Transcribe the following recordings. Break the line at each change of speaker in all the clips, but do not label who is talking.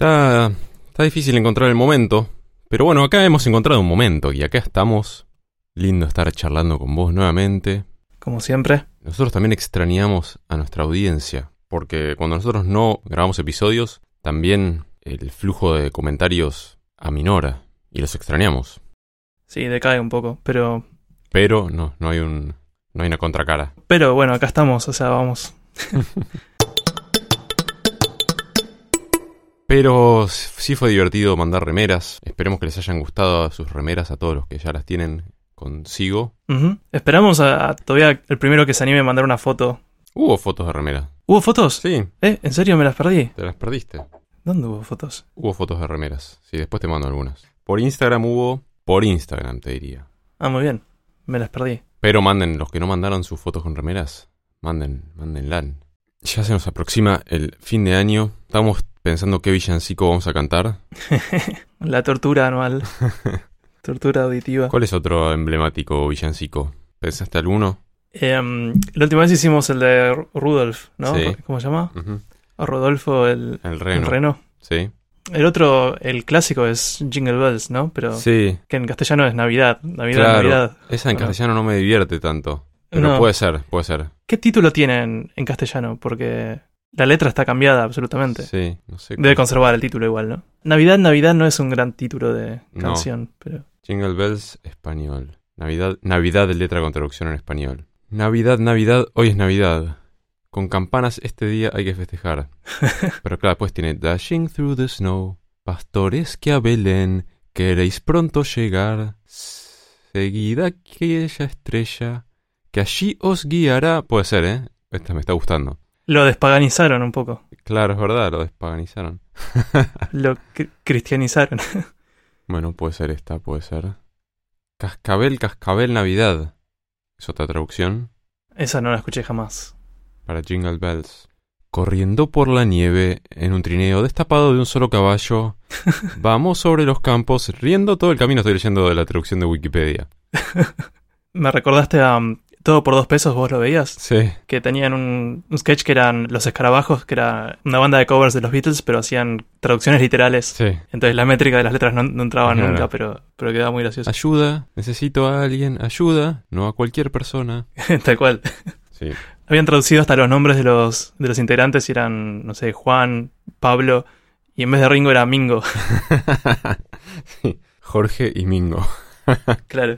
Está, está difícil encontrar el momento, pero bueno, acá hemos encontrado un momento y acá estamos. Lindo estar charlando con vos nuevamente.
Como siempre.
Nosotros también extrañamos a nuestra audiencia, porque cuando nosotros no grabamos episodios, también el flujo de comentarios aminora y los extrañamos.
Sí, decae un poco, pero...
Pero no, no hay un... no hay una contracara.
Pero bueno, acá estamos, o sea, vamos.
Pero sí fue divertido mandar remeras. Esperemos que les hayan gustado sus remeras a todos los que ya las tienen consigo.
Esperamos a, a todavía el primero que se anime a mandar una foto.
Hubo fotos de remera.
¿Hubo fotos?
Sí,
¿Eh? ¿En serio me las perdí?
te las perdiste.
¿Dónde hubo fotos?
Hubo fotos de remeras. Sí, después te mando algunas. Por Instagram hubo. Por Instagram te diría.
Ah, muy bien. Me las perdí.
Pero manden, los que no mandaron sus fotos con remeras, manden, mándenla. Ya se nos aproxima el fin de año. Estamos pensando qué villancico vamos a cantar.
La tortura anual. tortura auditiva.
¿Cuál es otro emblemático villancico? ¿Pensaste alguno?
Em, la última vez hicimos el de Ru- Rudolf, ¿no?
Sí.
¿Cómo se llama? A Rodolfo el,
El
el
reno.
reno.
Sí.
El otro, el clásico es Jingle Bells, ¿no? Pero
Sí.
que en castellano es Navidad. Navidad,
Claro.
Navidad.
Esa en
Bueno.
castellano no me divierte tanto. Pero
No.
puede ser, puede ser.
¿Qué título tiene en, en castellano? Porque la letra está cambiada absolutamente.
Sí, no sé.
Debe conservar el título igual, ¿no? Navidad, Navidad no es un gran título de
No.
canción, pero...
Jingle Bells, español. Navidad, Navidad, letra con traducción en español. Navidad, Navidad, hoy es Navidad. Con campanas este día hay que festejar. Pero claro, después tiene Dashing through the snow, pastores que a Belén queréis pronto llegar. Seguida aquella estrella que allí os guiará. Puede ser, ¿eh? Esta me está gustando.
Lo despaganizaron un poco.
Claro, es verdad, lo despaganizaron.
Lo cri- cristianizaron.
Bueno, puede ser esta, puede ser. Cascabel, cascabel, Navidad. Es otra traducción
Esa no la escuché jamás.
para Jingle Bells. Corriendo por la nieve en un trineo destapado de un solo caballo. Vamos sobre los campos, riendo todo el camino. Estoy leyendo de la traducción de Wikipedia.
Me recordaste a um, Todo por dos pesos, ¿vos lo veías?
Sí,
Que tenían un, un sketch que eran Los Escarabajos, que era una banda de covers de los Beatles, pero hacían traducciones literales.
sí.
Entonces la métrica de las letras no, no entraba
Claro.
nunca, pero, pero quedaba muy gracioso.
Ayuda, necesito a alguien, ayuda, no a cualquier persona.
Tal cual.
Sí,
Habían traducido hasta los nombres de los, de los integrantes y eran, no sé, Juan, Pablo, y en vez de Ringo era Mingo.
Sí. Jorge y Mingo.
claro.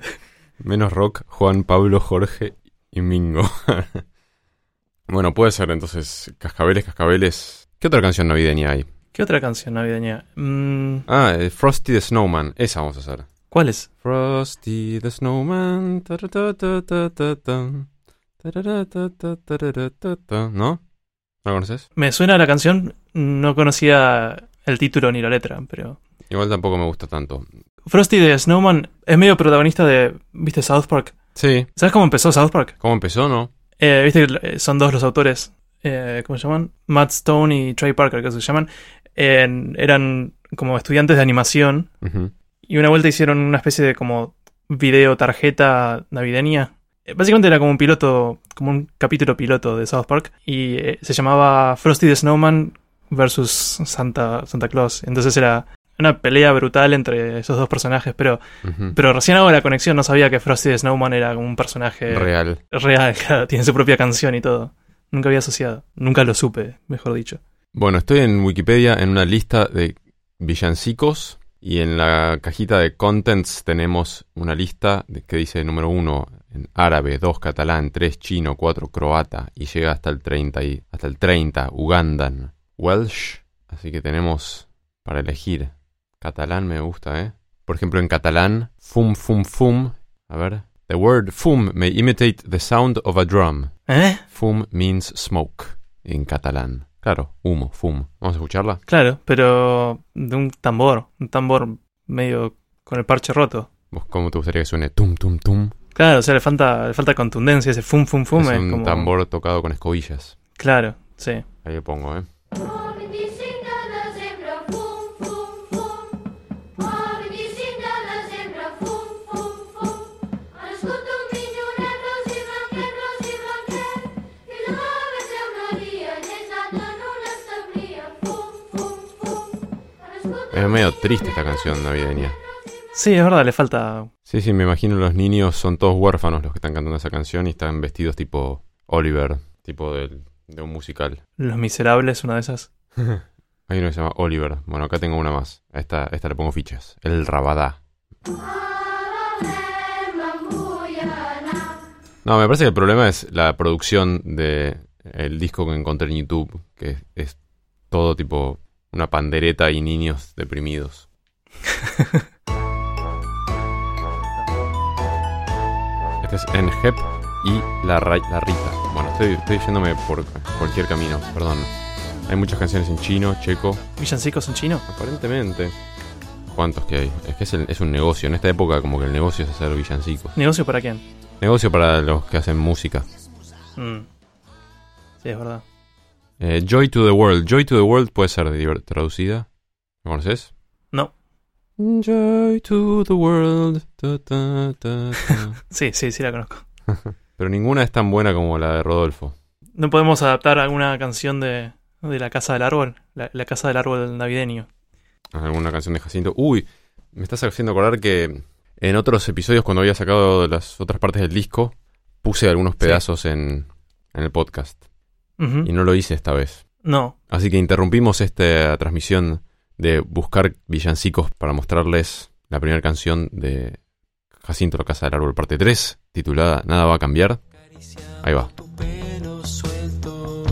Menos rock, Juan, Pablo, Jorge y Mingo. bueno, puede ser entonces Cascabeles, Cascabeles. ¿Qué otra canción navideña hay?
¿Qué otra canción navideña? Mm,
Ah, eh, Frosty the Snowman. Esa vamos a hacer.
¿Cuál es?
Frosty the Snowman. ¿No la conoces?
Me suena la canción, no conocía el título ni la letra, pero...
Igual tampoco me gusta tanto.
Frosty de Snowman es medio protagonista de, ¿viste South Park?
Sí.
¿Sabes cómo empezó South Park?
¿Cómo empezó, no?
Eh, Viste que eh, son dos los autores, eh, ¿cómo se llaman? Matt Stone y Trey Parker, que se llaman. Eran como estudiantes de animación y una vuelta hicieron una especie de como video tarjeta navideña. Eh, Básicamente era como un piloto, como un capítulo piloto de South Park y eh, se llamaba Frosty the Snowman versus Santa, Santa Claus. Entonces era una pelea brutal entre esos dos personajes, pero, pero recién hago la conexión, no sabía que Frosty the Snowman era como un personaje
Real.
real, claro, tiene su propia canción y todo. Nunca había asociado, nunca lo supe, mejor dicho.
Bueno, estoy en Wikipedia en una lista de villancicos y en la cajita de contents tenemos una lista que dice número uno en árabe, dos catalán, tres chino, cuatro croata y llega hasta el 30 y hasta el 30 ugandan, welsh, así que tenemos para elegir. Catalán me gusta, ¿eh? Por ejemplo, en catalán, fum fum fum, a ver, the word fum may imitate the sound of a drum.
¿Eh?
Fum means smoke en catalán. Claro, humo, fum. Vamos a escucharla.
Claro, pero de un tambor, un tambor medio con el parche roto.
¿Vos cómo te gustaría que suene? Tum, tum, tum.
Claro, o sea, le falta, le falta contundencia, ese fum fum fum
es
es
un
como...
tambor tocado con escobillas.
Claro, sí.
Ahí le pongo, ¿eh? Es medio triste esta canción navideña.
Sí, es verdad, le falta.
Sí, sí, me imagino los niños son todos huérfanos los que están cantando esa canción y están vestidos tipo Oliver, tipo del- de un musical.
Los Miserables, una de esas.
Hay uno que se llama Oliver. Bueno, acá tengo una más. A esta, a esta le pongo fichas. El Rabadá. No, me parece que el problema es la producción de el disco que encontré en YouTube, que es, es todo tipo una pandereta y niños deprimidos. este es Enjep y la, Ra- la Rita. Bueno, estoy, estoy yéndome por cualquier camino, perdón. Hay muchas canciones en chino, checo,
¿Villancicos en chino?
aparentemente. ¿Cuántos que hay? Es que es, el- es un negocio. En esta época como que el negocio es hacer villancicos.
¿Negocio para quién?
Negocio para los que hacen música.
Mm. Sí, es verdad.
Eh, Joy to the World. Joy to the World puede ser traducida. ¿Me conoces?
No.
Joy to the World. ta, ta, ta, ta.
Sí, sí, sí la conozco.
Pero ninguna es tan buena como la de Rodolfo.
¿No podemos adaptar alguna canción de, de La Casa del Árbol? La, la Casa del Árbol navideño.
Alguna canción de Jacinto. Uy, me estás haciendo acordar que en otros episodios, cuando había sacado las otras partes del disco, puse algunos pedazos en, en el podcast. Y no lo hice esta vez.
No.
Así que interrumpimos esta transmisión de buscar villancicos para mostrarles la primera canción de Jacinto la Casa del Árbol, parte 3, titulada Nada va a cambiar. Ahí va.
tu pelo suelto.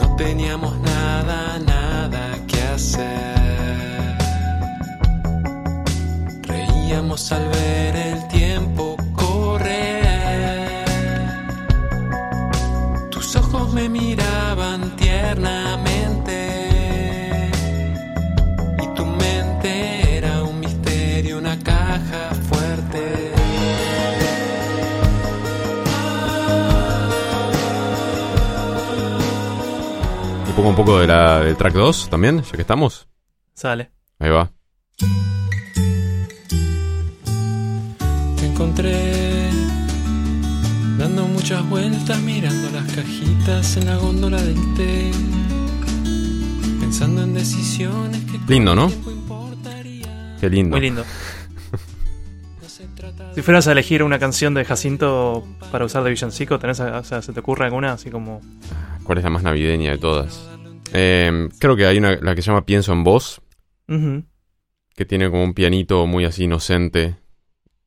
No teníamos nada, nada que hacer. Reíamos al ver el
pongo un poco de la, del track 2 también, ya que estamos.
Sale.
Ahí va.
Te encontré dando muchas vueltas mirando las cajitas en la góndola del té. Pensando en decisiones que
Lindo, ¿no? Qué lindo.
Muy lindo. Si fueras a elegir una canción de Jacinto para usar de villancico, ¿tenés, o sea, ¿se te ocurre alguna así como...
¿Cuál es la más navideña de todas? Eh, creo que hay una, la que se llama Pienso en Vos,
Ujú.
que tiene como un pianito muy así inocente,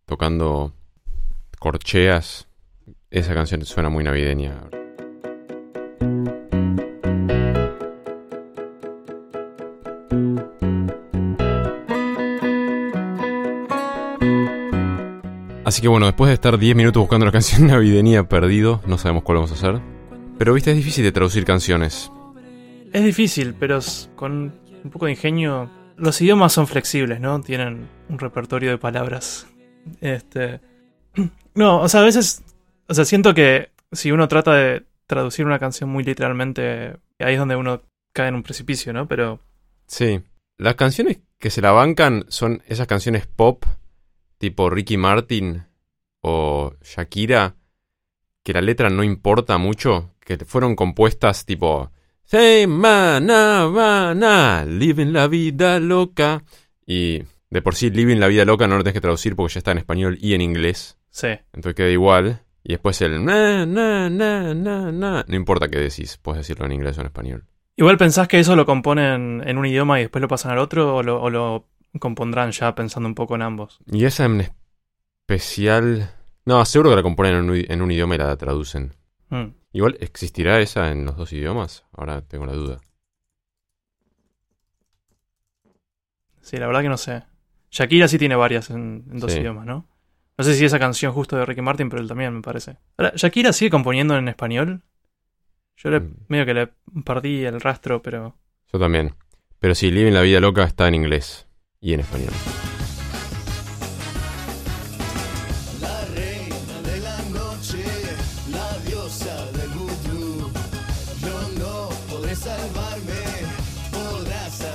tocando corcheas. Esa canción suena muy navideña. Así que bueno, después de estar 10 minutos buscando la canción navideña perdido, no sabemos cuál vamos a hacer. Pero viste, es difícil de traducir canciones.
Es difícil, pero con un poco de ingenio... Los idiomas son flexibles, ¿no? Tienen un repertorio de palabras. Este... No, o sea, a veces... O sea, siento que si uno trata de traducir una canción muy literalmente, ahí es donde uno cae en un precipicio, ¿no? Pero...
Sí. Las canciones que se la bancan son esas canciones pop, tipo Ricky Martin o Shakira, que la letra no importa mucho, que fueron compuestas tipo Semana, vana, living la vida loca. Y de por sí, living la vida loca no lo tenés que traducir porque ya está en español y en inglés.
Sí.
Entonces queda igual. Y después el na, na, na, na, na. No importa qué decís, puedes decirlo en inglés o en español.
Igual pensás que eso lo componen en un idioma y después lo pasan al otro o lo, o lo compondrán ya pensando un poco en ambos.
Y esa en especial... No, seguro que la componen en un, i- en un idioma y la traducen.
Mm.
Igual, ¿existirá esa en los dos idiomas? Ahora tengo la duda.
Sí, la verdad que no sé. Shakira sí tiene varias en, en dos
Sí.
idiomas, ¿no? No sé si esa canción justo de Ricky Martin, pero él también me parece. Ahora, ¿Shakira sigue componiendo en español? Yo le,
Mm.
medio que le perdí el rastro, pero...
Yo también. Pero sí, Living la Vida Loca está en inglés y en español.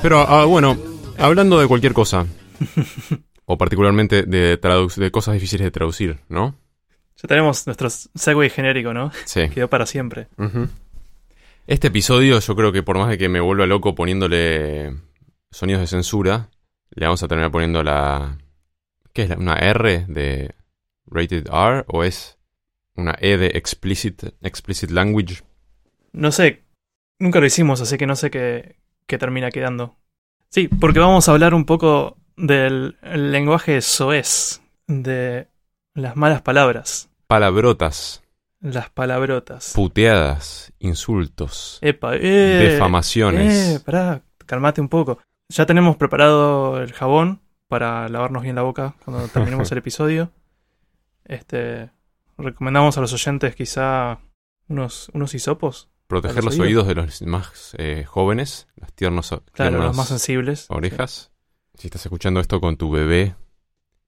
Pero ah, bueno, hablando de cualquier cosa, o particularmente de, de cosas difíciles de traducir, ¿no?
Ya tenemos nuestro segue genérico, ¿no?
Sí.
Quedó para siempre.
Este episodio yo creo que por más de que me vuelva loco poniéndole sonidos de censura, le vamos a terminar poniendo la... ¿Qué es? la- ¿Una R de rated R o es una E de explicit, explicit language?
No sé, nunca lo hicimos, así que no sé qué, qué termina quedando. Sí, porque vamos a hablar un poco del lenguaje soez, de las malas palabras,
Palabrotas,
las palabrotas.
puteadas, insultos,
Epa, eh,
defamaciones.
Eh, pará, calmate un poco. Ya tenemos preparado el jabón para lavarnos bien la boca cuando terminemos el episodio. Este, recomendamos a los oyentes quizá unos, unos hisopos,
Proteger
¿Para
los
los
oídos de los más eh, jóvenes, los tiernos,
claro,
tiernas
los más sensibles.
orejas. Si estás escuchando esto con tu bebé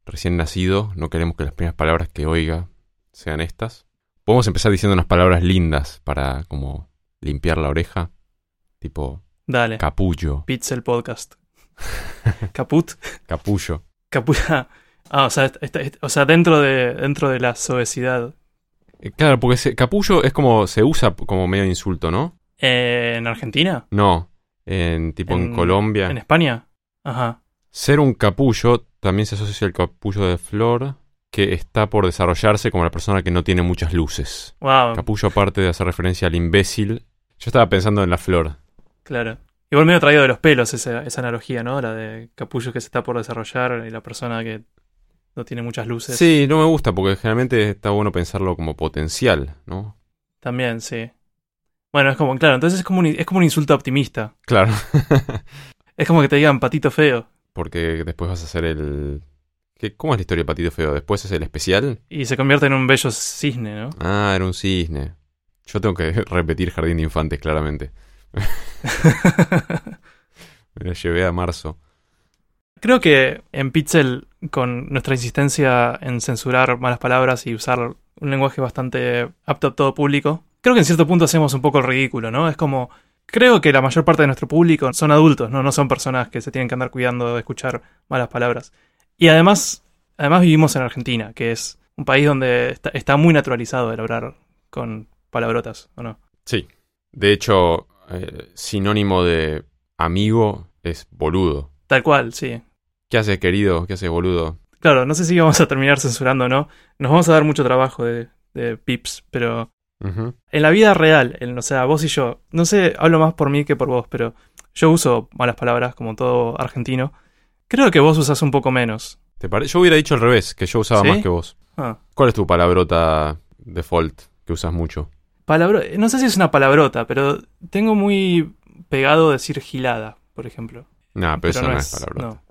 recién nacido, no queremos que las primeras palabras que oiga sean estas. Podemos empezar diciendo unas palabras lindas para como limpiar la oreja, tipo
Dale,
capullo,
Pixel Podcast. Caput,
capullo.
capucha. Ah, o sea, esta- esta- o sea dentro, de, dentro de la suavidad.
Eh, Claro, porque se- capullo es como se usa como medio de insulto, ¿no?
Eh, ¿En Argentina?
No, en tipo en,
En-
Colombia.
¿En España? Ajá.
Ser un capullo también se asocia al capullo de flor que está por desarrollarse como la persona que no tiene muchas luces.
Wow,
Capullo, aparte de hacer referencia al imbécil, yo estaba pensando en la flor.
claro. Igual medio traído de los pelos esa, esa analogía, ¿no? La de capullo que se está por desarrollar y la persona que no tiene muchas luces.
Sí, no me gusta porque generalmente está bueno pensarlo como potencial, ¿no?
También, sí. Bueno, es como, claro, entonces es como un, es como un insulto optimista.
Claro,
Es como que te digan patito feo
porque después vas a hacer el... ¿Qué, ¿Cómo es la historia de Patito Feo? ¿Después es el especial?
y se convierte en un bello cisne, ¿no?
Ah, era un cisne. Yo tengo que repetir Jardín de Infantes, claramente. Me la llevé a marzo.
Creo que en Pixel, con nuestra insistencia en censurar malas palabras y usar un lenguaje bastante apto a todo público, creo que en cierto punto hacemos un poco el ridículo, ¿no? Es como, creo que la mayor parte de nuestro público son adultos, ¿no? No son personas que se tienen que andar cuidando de escuchar malas palabras. Y además, además vivimos en Argentina, que es un país donde está, está muy naturalizado el hablar con palabrotas, ¿o no?
Sí. De hecho, eh, sinónimo de amigo es boludo.
Tal cual, sí.
¿Qué haces, querido? ¿Qué haces, boludo?
Claro, no sé si vamos a terminar censurando o no. Nos vamos a dar mucho trabajo de, de pips, pero en la vida real, en, o sea, vos y yo, no sé, hablo más por mí que por vos, pero yo uso malas palabras como todo argentino. Creo que vos usas un poco menos.
¿Te pare- Yo hubiera dicho al revés, que yo usaba
¿Sí?
más que vos.
Ah,
¿Cuál es tu palabrota default que usas mucho?
palabro, no sé si es una palabrota, pero tengo muy pegado decir gilada, por ejemplo.
Nah, pero, eso no es, palabrota.
no.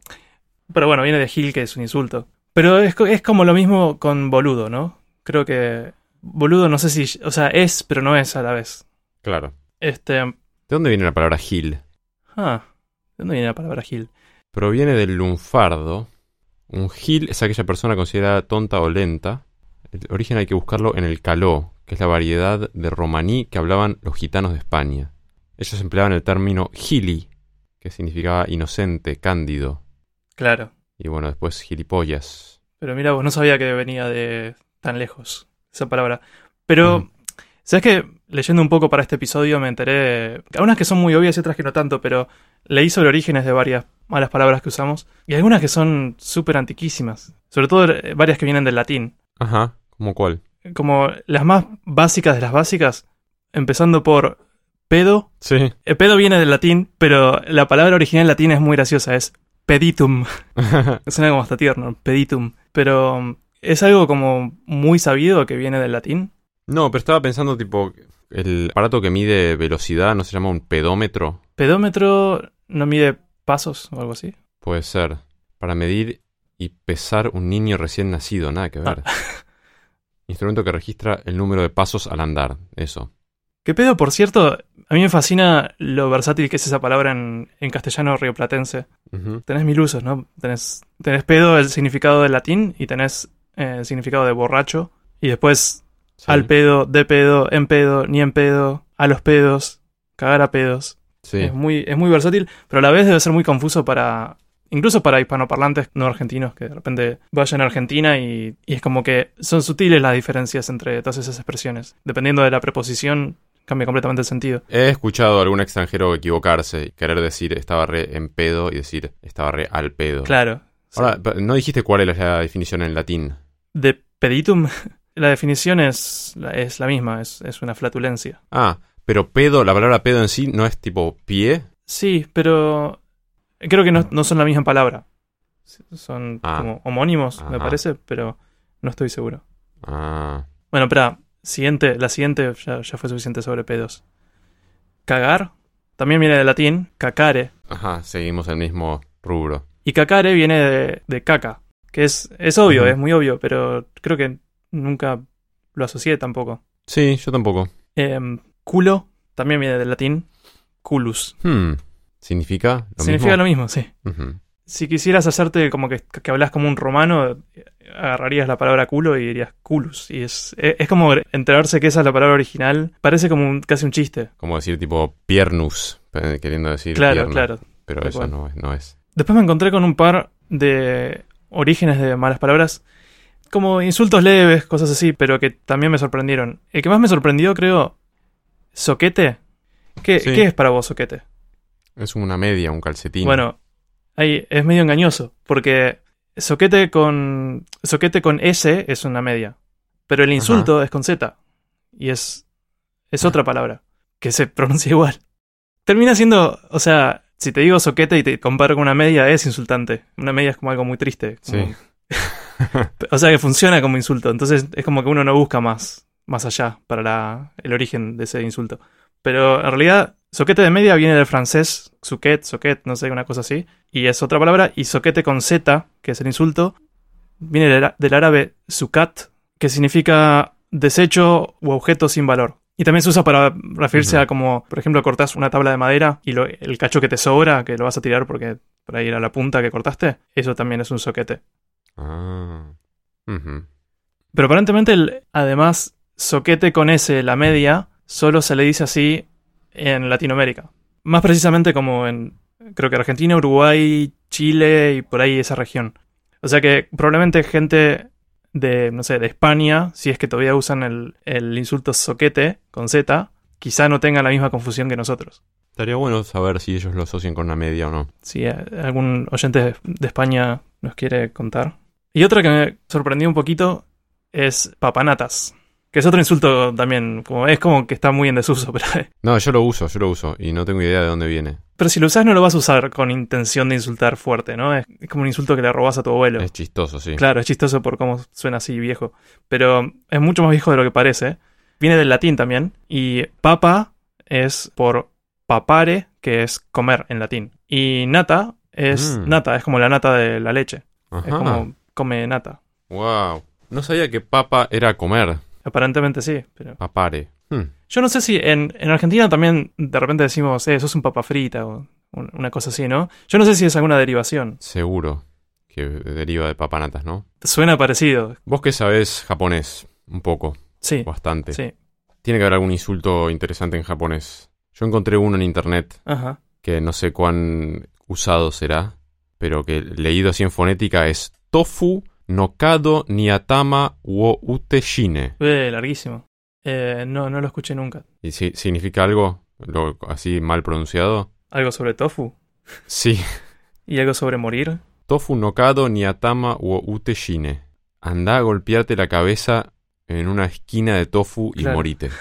Pero bueno, viene de gil, que es un insulto. Pero es, es como lo mismo con boludo, ¿no? Creo que boludo no sé si, o sea, es, pero no es a la vez.
Claro.
Este,
¿De dónde viene la palabra gil?
ah, ¿de dónde viene la palabra gil?
Proviene del lunfardo. Un gil es aquella persona considerada tonta o lenta. El origen hay que buscarlo en el caló, que es la variedad de romaní que hablaban los gitanos de España. Ellos empleaban el término gili, que significaba inocente, cándido.
Claro.
Y bueno, después gilipollas.
Pero mira, vos no sabía que venía de tan lejos esa palabra. Pero. ¿sabes qué? Leyendo un poco para este episodio me enteré. Algunas que son muy obvias y otras que no tanto, pero leí sobre orígenes de varias malas palabras que usamos. Y algunas que son súper antiquísimas. Sobre todo eh, varias que vienen del latín.
Ajá, ¿cómo cuál?
Como las más básicas de las básicas. Empezando por pedo.
Sí.
El pedo viene del latín, pero la palabra original en latín es muy graciosa. Es peditum. Suena como hasta tierno, peditum. Pero um, es algo como muy sabido que viene del latín.
no, pero estaba pensando tipo, el aparato que mide velocidad no se llama un pedómetro.
Pedómetro no mide pasos o algo así.
Puede ser. Para medir y pesar un niño recién nacido, nada que ver. Instrumento que registra el número de pasos al andar, eso.
¿Qué pedo, por cierto? A mí me fascina lo versátil que es esa palabra en, en castellano rioplatense.
Ujú.
Tenés mil usos, ¿no? Tenés, tenés pedo, el significado del latín, y tenés eh, el significado de borracho. Y después
Sí,
al pedo, de pedo, en pedo, ni en pedo, a los pedos, cagar a pedos.
sí.
Es, muy, es muy versátil, pero a la vez debe ser muy confuso para. Incluso para hispanoparlantes no argentinos que de repente vayan a Argentina y, y es como que son sutiles las diferencias entre todas esas expresiones. Dependiendo de la preposición, cambia completamente el sentido.
He escuchado a algún extranjero equivocarse y querer decir estaba re en pedo y decir estaba re al pedo.
Claro.
Ahora, pa- no dijiste cuál es la definición en latín.
De peditum, la definición es, es la misma, es, es una flatulencia.
Ah, pero pedo, la palabra pedo en sí no es tipo pie.
Sí, pero creo que no, no son la misma palabra. Son
Ah.
como homónimos, me parece, pero no estoy seguro.
Ah,
Bueno, espera, siguiente, la siguiente ya, ya fue suficiente sobre pedos. Cagar también viene del latín, cacare.
ajá, seguimos el mismo rubro.
Y cacare viene de, de caca, que es, es obvio, es muy obvio, pero creo que nunca lo asocié tampoco.
Sí, yo tampoco.
Em, culo también viene del latín, culus.
Hmm, ¿Significa lo
Significa
mismo?
lo mismo, sí. Si quisieras hacerte como que, que hablas como un romano, agarrarías la palabra culo y dirías culus. Y es, es, es como enterarse que esa es la palabra original. Parece como un- casi un chiste.
Como decir tipo piernus, eh, queriendo decir
Claro,
pierna,
claro.
Pero eso
cual.
no es, no es.
Después me encontré con un par de orígenes de malas palabras, como insultos leves, cosas así, pero que también me sorprendieron. El que más me sorprendió, creo, soquete. ¿Qué,
Sí.
¿qué es para vos soquete?
Es una media, un calcetín.
Bueno, ahí es medio engañoso, porque soquete con soquete con S es una media, pero el insulto es con Z y es es otra palabra que se pronuncia igual. Termina siendo, o sea, si te digo soquete y te comparo con una media es insultante. Una media es como algo muy triste. como-
Sí.
o sea que funciona como insulto, entonces es como que uno no busca más más allá para la- el origen de ese insulto. Pero en realidad, soquete de media viene del francés, suquet, soquet, no sé, una cosa así. Y es otra palabra. Y soquete con Z, que es el insulto, viene del, árabe sukat, que significa desecho u objeto sin valor. Y también se usa para referirse a como, por ejemplo, cortás una tabla de madera y lo- el cacho que te sobra, que lo vas a tirar porque por ahí era la punta que cortaste, eso también es un soquete.
Ah.
Pero aparentemente, el, además, soquete con S, la media, solo se le dice así en Latinoamérica. Más precisamente como en, creo que Argentina, Uruguay, Chile y por ahí esa región. O sea que probablemente gente de, no sé, de España, si es que todavía usan el, el insulto soquete con Z, quizá no tengan la misma confusión que nosotros.
Estaría bueno saber si ellos lo asocian con una media o no.
Si eh, algún oyente de España nos quiere contar. Y otra que me sorprendió un poquito es papanatas. Que es otro insulto también, como es como que está muy en desuso, pero,
No, yo lo uso, yo lo uso y no tengo idea de dónde viene.
pero si lo usas no lo vas a usar con intención de insultar fuerte, ¿no? Es, es como un insulto que le robas a tu abuelo.
Es chistoso, sí.
Claro, es chistoso por cómo suena así viejo. Pero es mucho más viejo de lo que parece. Viene del latín también. Y papa es por papare, que es comer en latín. Y nata es
Mm.
nata, es como la nata de la leche.
Ajá.
Es como come nata.
Wow. No sabía que papa era comer.
Aparentemente sí, pero...
Papare. Hmm.
Yo no sé si en, en Argentina también de repente decimos, eh, sos un papa frita o un- una cosa así, ¿no? Yo no sé si es alguna derivación.
Seguro que deriva de papanatas, ¿no?
Suena parecido.
Vos que sabés japonés, un poco,
Sí,
bastante.
sí.
Tiene que haber algún insulto interesante en japonés. Yo encontré uno en internet
Ajá.
que no sé cuán usado será, pero que leído así en fonética es tofu no kado ni atama wo ute shine.
Eh, larguísimo. Eh, no, no lo escuché nunca.
¿Y si- significa algo lo, así mal pronunciado?
¿Algo sobre tofu?
Sí.
¿Y algo sobre morir?
Tofu no kado ni atama wo ute shine. Anda a golpearte la cabeza en una esquina de tofu y
Claro.
morite.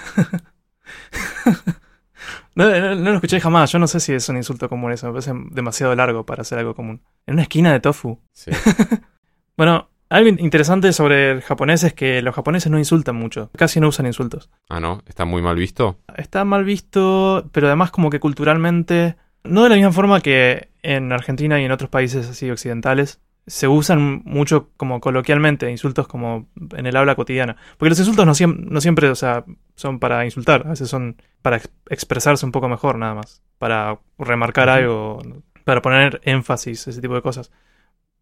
No, no- no lo escuché jamás. Yo no sé si es un insulto común eso. Me parece demasiado largo para ser algo común. En una esquina de tofu.
Sí.
Bueno, algo in- interesante sobre el japonés es que los japoneses no insultan mucho. Casi no usan insultos.
Ah, no, está muy mal visto.
Está mal visto, pero además como que culturalmente, no de la misma forma que en Argentina y en otros países así occidentales, se usan mucho como coloquialmente, insultos como en el habla cotidiana. Porque los insultos no, siem- no siempre, o sea, son para insultar, a veces son para ex- expresarse un poco mejor nada más, para remarcar algo, para poner énfasis, ese tipo de cosas.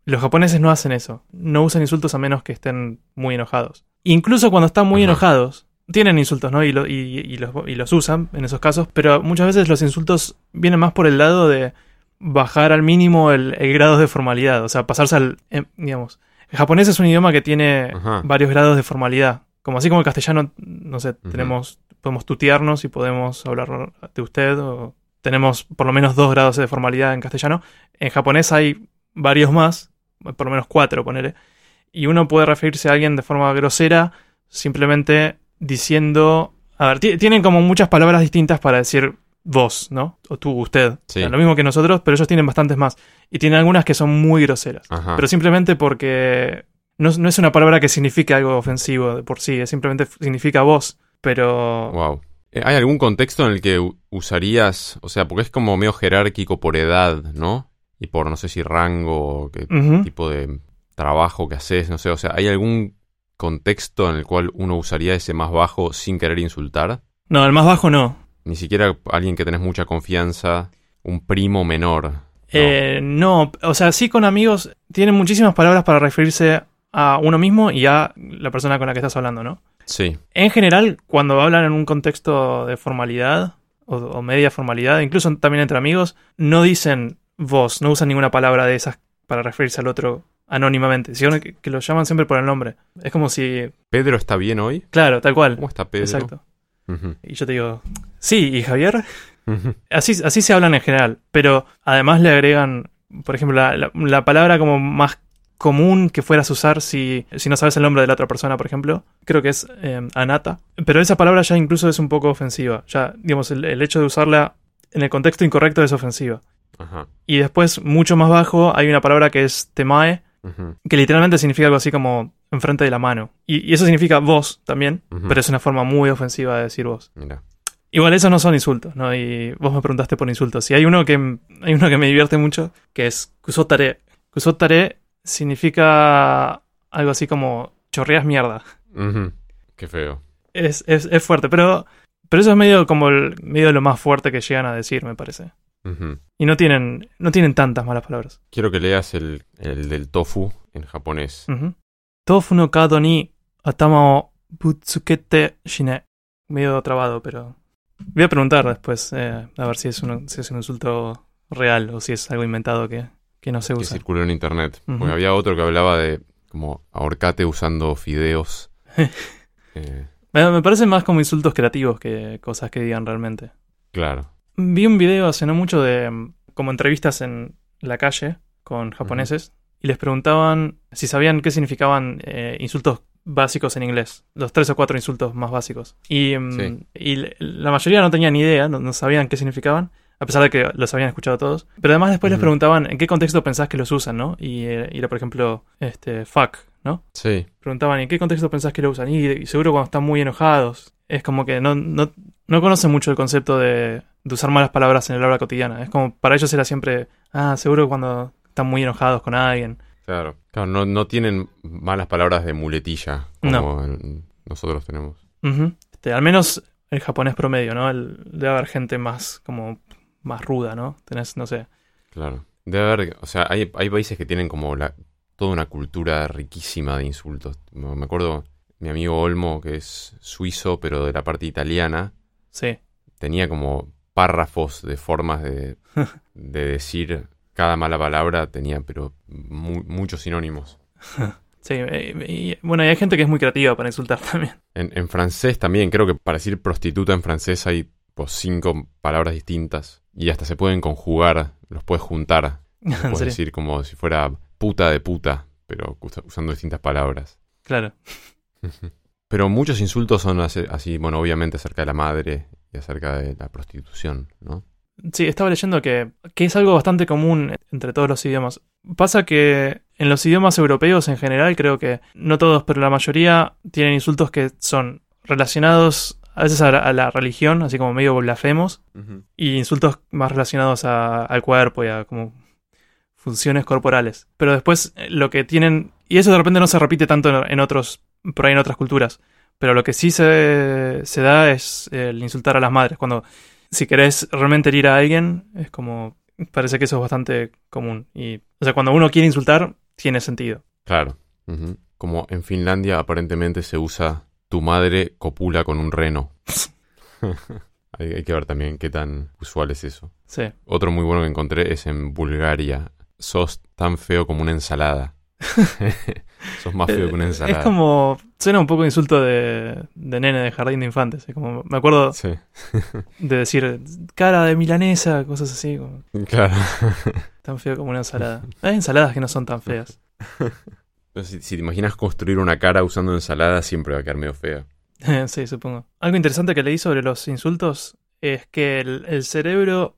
Los japoneses no hacen eso, no usan insultos a menos que estén muy enojados. Incluso cuando están muy
Ajá.
enojados, tienen insultos, ¿no? Y, lo- y- y los, y los usan en esos casos, pero muchas veces los insultos vienen más por el lado de bajar al mínimo el, el grado de formalidad, o sea, pasarse al, em, digamos, el japonés es un idioma que tiene
Ajá.
varios grados de formalidad, como así como el castellano, no sé, tenemos podemos tutearnos y podemos hablar de usted o tenemos por lo menos dos grados de formalidad en castellano. En japonés hay varios más, por lo menos cuatro, ponele. Y uno puede referirse a alguien de forma grosera simplemente diciendo... A ver, ti- tienen como muchas palabras distintas para decir vos, ¿no? O tú, usted.
Sí.
O sea, lo mismo que nosotros, pero ellos tienen bastantes más. Y tienen algunas que son muy groseras.
Ajá.
Pero simplemente porque no, no es una palabra que signifique algo ofensivo de por sí, es simplemente significa vos. Pero
Wow. Eh, ¿Hay algún contexto en el que usarías, o sea, porque es como medio jerárquico por edad, ¿no? Y por no sé si rango o qué tipo de trabajo que haces, no sé, o sea, ¿hay algún contexto en el cual uno usaría ese más bajo sin querer insultar?
no, el más bajo no.
Ni siquiera alguien que tenés mucha confianza, un primo menor. No.
Eh, no, o sea, sí con amigos tienen muchísimas palabras para referirse a uno mismo y a la persona con la que estás hablando, ¿no?
Sí,
En general, cuando hablan en un contexto de formalidad o, o media formalidad, incluso también entre amigos, no dicen vos, no usan ninguna palabra de esas para referirse al otro anónimamente, sino que, que lo llaman siempre por el nombre. Es como si,
¿Pedro está bien hoy?
claro, tal cual.
¿Cómo está Pedro?
Exacto. Y yo te digo, sí, ¿y Javier? Así, así se hablan en general, pero además le agregan, por ejemplo, la, la- la palabra como más común que fueras a usar si, si no sabes el nombre de la otra persona, por ejemplo, creo que es eh, anata. Pero esa palabra ya incluso es un poco ofensiva. Ya, digamos, el, el hecho de usarla en el contexto incorrecto es ofensiva.
Ajá.
Y después, mucho más bajo, hay una palabra que es temae, que literalmente significa algo así como enfrente de la mano. Y, y eso significa vos también, pero es una forma muy ofensiva de decir vos.
Mira.
Igual esos no son insultos, ¿no? Y vos me preguntaste por insultos. Y hay uno que hay uno que me divierte mucho, que es kusotare. Kusotare significa algo así como chorreas mierda.
Qué feo.
Es, es, es fuerte, pero, pero eso es medio como el, medio lo más fuerte que llegan a decir, me parece. Y no tienen, no tienen tantas malas palabras.
Quiero que leas el, el del tofu en japonés.
Tofu no kado ni atama o butsukete shine. Medio trabado, pero... Voy a preguntar después, eh, a ver si es, un, si es un insulto real o si es algo inventado que, que no se
que
usa.
circuló en internet. Porque había otro que hablaba de como ahorcate usando fideos. Eh,
Me, me parecen más como insultos creativos que cosas que digan realmente.
claro.
Vi un video hace no mucho de mm, como entrevistas en la calle con japoneses y les preguntaban si sabían qué significaban eh, insultos básicos en inglés, los tres o cuatro insultos más básicos. Y, mm,
Sí.
y la mayoría no tenían ni idea, no, no sabían qué significaban, a pesar de que los habían escuchado todos. Pero además después les preguntaban en qué contexto pensás que los usan, ¿no? Y, eh, era, por ejemplo, este, fuck, ¿no?
Sí.
preguntaban ¿en qué contexto pensás que lo usan? Y, y seguro cuando están muy enojados. Es como que no, no, no conocen mucho el concepto de, de usar malas palabras en el habla cotidiana. Es como para ellos era siempre, ah, seguro cuando están muy enojados con alguien.
Claro. Claro, no, no tienen malas palabras de muletilla como el- nosotros tenemos.
Este, al menos el japonés promedio, ¿no? El, debe haber gente más como más ruda, ¿no? Tenés, no sé.
Claro. Debe haber, o sea, hay, hay países que tienen como la, toda una cultura riquísima de insultos. Me acuerdo, mi amigo Olmo, que es suizo, pero de la parte italiana,
Sí.
tenía como párrafos de formas de, de decir cada mala palabra, tenía pero mu- muchos sinónimos.
Sí, eh, y, bueno, y hay gente que es muy creativa para insultar también.
En, en francés también, creo que para decir prostituta en francés hay pues, cinco palabras distintas y hasta se pueden conjugar, los puedes juntar. Puedes decir como si fuera puta de puta, pero usa- usando distintas palabras.
Claro.
Pero muchos insultos son así, así, bueno, obviamente acerca de la madre y acerca de la prostitución, ¿no?
Sí, estaba leyendo que, que es algo bastante común entre todos los idiomas. Pasa que en los idiomas europeos en general, creo que no todos, pero la mayoría tienen insultos que son relacionados a veces a la, a la religión, así como medio blasfemos, y insultos más relacionados a- al cuerpo y a como funciones corporales. Pero después eh, lo que tienen, y eso de repente no se repite tanto en, en otros, por ahí en otras culturas, pero lo que sí se, se da es el insultar a las madres. Cuando si querés realmente herir a alguien, es como, parece que eso es bastante común. Y, o sea, cuando uno quiere insultar, tiene sentido.
Claro. Como en Finlandia aparentemente se usa tu madre copula con un reno. hay, hay que ver también qué tan usual es eso.
Sí.
Otro muy bueno que encontré es en Bulgaria. Sos tan feo como una ensalada. Sos más feo que una
Eh,
ensalada.
Es como. Suena un poco insulto de, de nene de jardín de infantes. Es como, me acuerdo
Sí,
de decir cara de milanesa, cosas así. Como,
claro.
tan feo como una ensalada. Hay ensaladas que no son tan feas.
Si, si te imaginas construir una cara usando ensalada, siempre va a quedar medio fea.
sí, supongo. Algo interesante que leí sobre los insultos es que el, el cerebro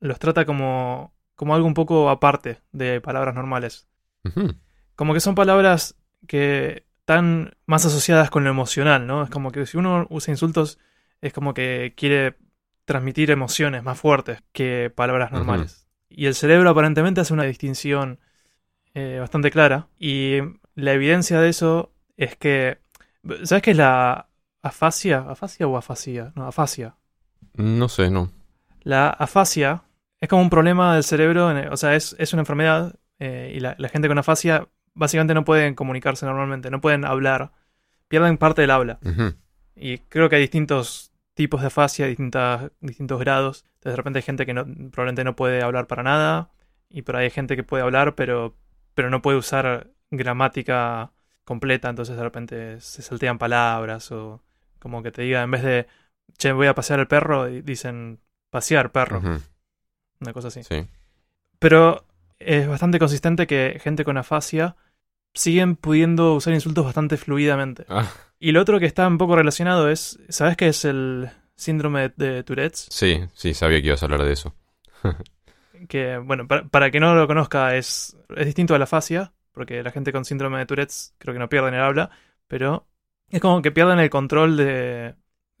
los trata como, como algo un poco aparte de palabras normales.
Ujú.
Como que son palabras que están más asociadas con lo emocional, ¿no? Es como que si uno usa insultos, es como que quiere transmitir emociones más fuertes que palabras normales. Y el cerebro aparentemente hace una distinción eh, bastante clara. Y la evidencia de eso es que. ¿Sabes qué es la afasia? ¿Afasia o afasia? No, afasia.
No sé, no.
La afasia es como un problema del cerebro, o sea, es, es una enfermedad eh, y la, la gente con afasia básicamente no pueden comunicarse normalmente, no pueden hablar, pierden parte del habla. Y creo que hay distintos tipos de afasia, distintas, distintos grados. Entonces, de repente hay gente que no, probablemente no puede hablar para nada, y por ahí hay gente que puede hablar, pero, pero no puede usar gramática completa, entonces de repente se saltean palabras o como que te diga, en vez de, che, voy a pasear el perro, dicen, pasear perro, una cosa así.
Sí.
Pero es bastante consistente que gente con afasia siguen pudiendo usar insultos bastante fluidamente.
Ah,
Y lo otro que está un poco relacionado es, ¿sabes qué es el síndrome de Tourette's?
sí, sí, sabía que ibas a hablar de eso.
Que, bueno, para, para que no lo conozca, es, es distinto a la afasia, porque la gente con síndrome de Tourette's creo que no pierden el habla, pero es como que pierden el control de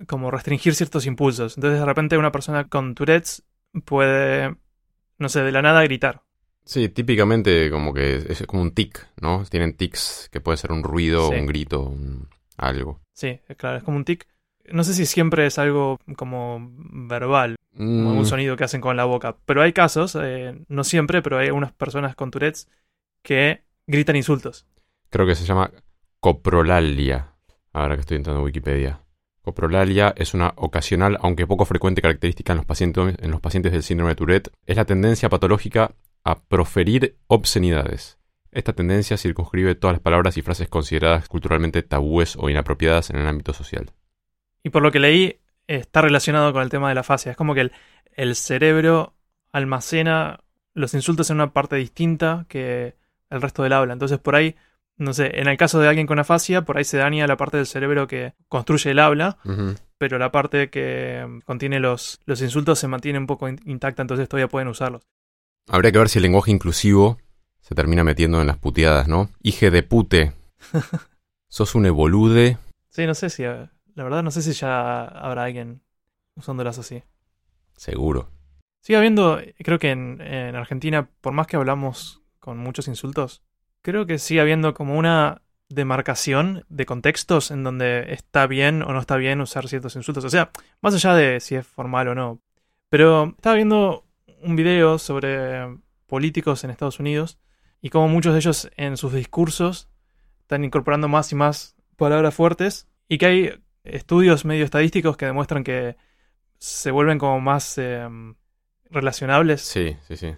como restringir ciertos impulsos. Entonces de repente una persona con Tourette's puede, no sé, de la nada gritar.
Sí, típicamente como que es como un tic, ¿no? Tienen tics que puede ser un ruido,
Sí.
un grito, un- algo.
Sí, claro, es como un tic. No sé si siempre es algo como verbal, como
Mm,
un sonido que hacen con la boca. Pero hay casos, eh, no siempre, pero hay algunas personas con Tourette's que gritan insultos.
creo que se llama coprolalia, ahora que estoy entrando en Wikipedia. Coprolalia es una ocasional, aunque poco frecuente característica en los pacientes, en los pacientes del síndrome de Tourette. Es la tendencia patológica a proferir obscenidades. Esta tendencia circunscribe todas las palabras y frases consideradas culturalmente tabúes o inapropiadas en el ámbito social.
Y por lo que leí, está relacionado con el tema de la fascia. Es como que el, el cerebro almacena los insultos en una parte distinta que el resto del habla. Entonces, por ahí, no sé, en el caso de alguien con afasia, por ahí se daña la parte del cerebro que construye el habla, pero la parte que contiene los, los insultos se mantiene un poco in- intacta, entonces todavía pueden usarlos.
Habría que ver si el lenguaje inclusivo se termina metiendo en las puteadas, ¿no? Hije de pute. Sos un evolude.
Sí, no sé si, eh, la verdad, no sé si ya habrá alguien usándolas así.
Seguro.
Sigue habiendo, creo que en, en Argentina, por más que hablamos con muchos insultos, creo que sigue habiendo como una demarcación de contextos en donde está bien o no está bien usar ciertos insultos. O sea, más allá de si es formal o no. Pero estaba viendo un video sobre políticos en Estados Unidos y cómo muchos de ellos en sus discursos están incorporando más y más palabras fuertes y que hay estudios medio estadísticos que demuestran que se vuelven como más eh, relacionables.
Sí, sí, sí.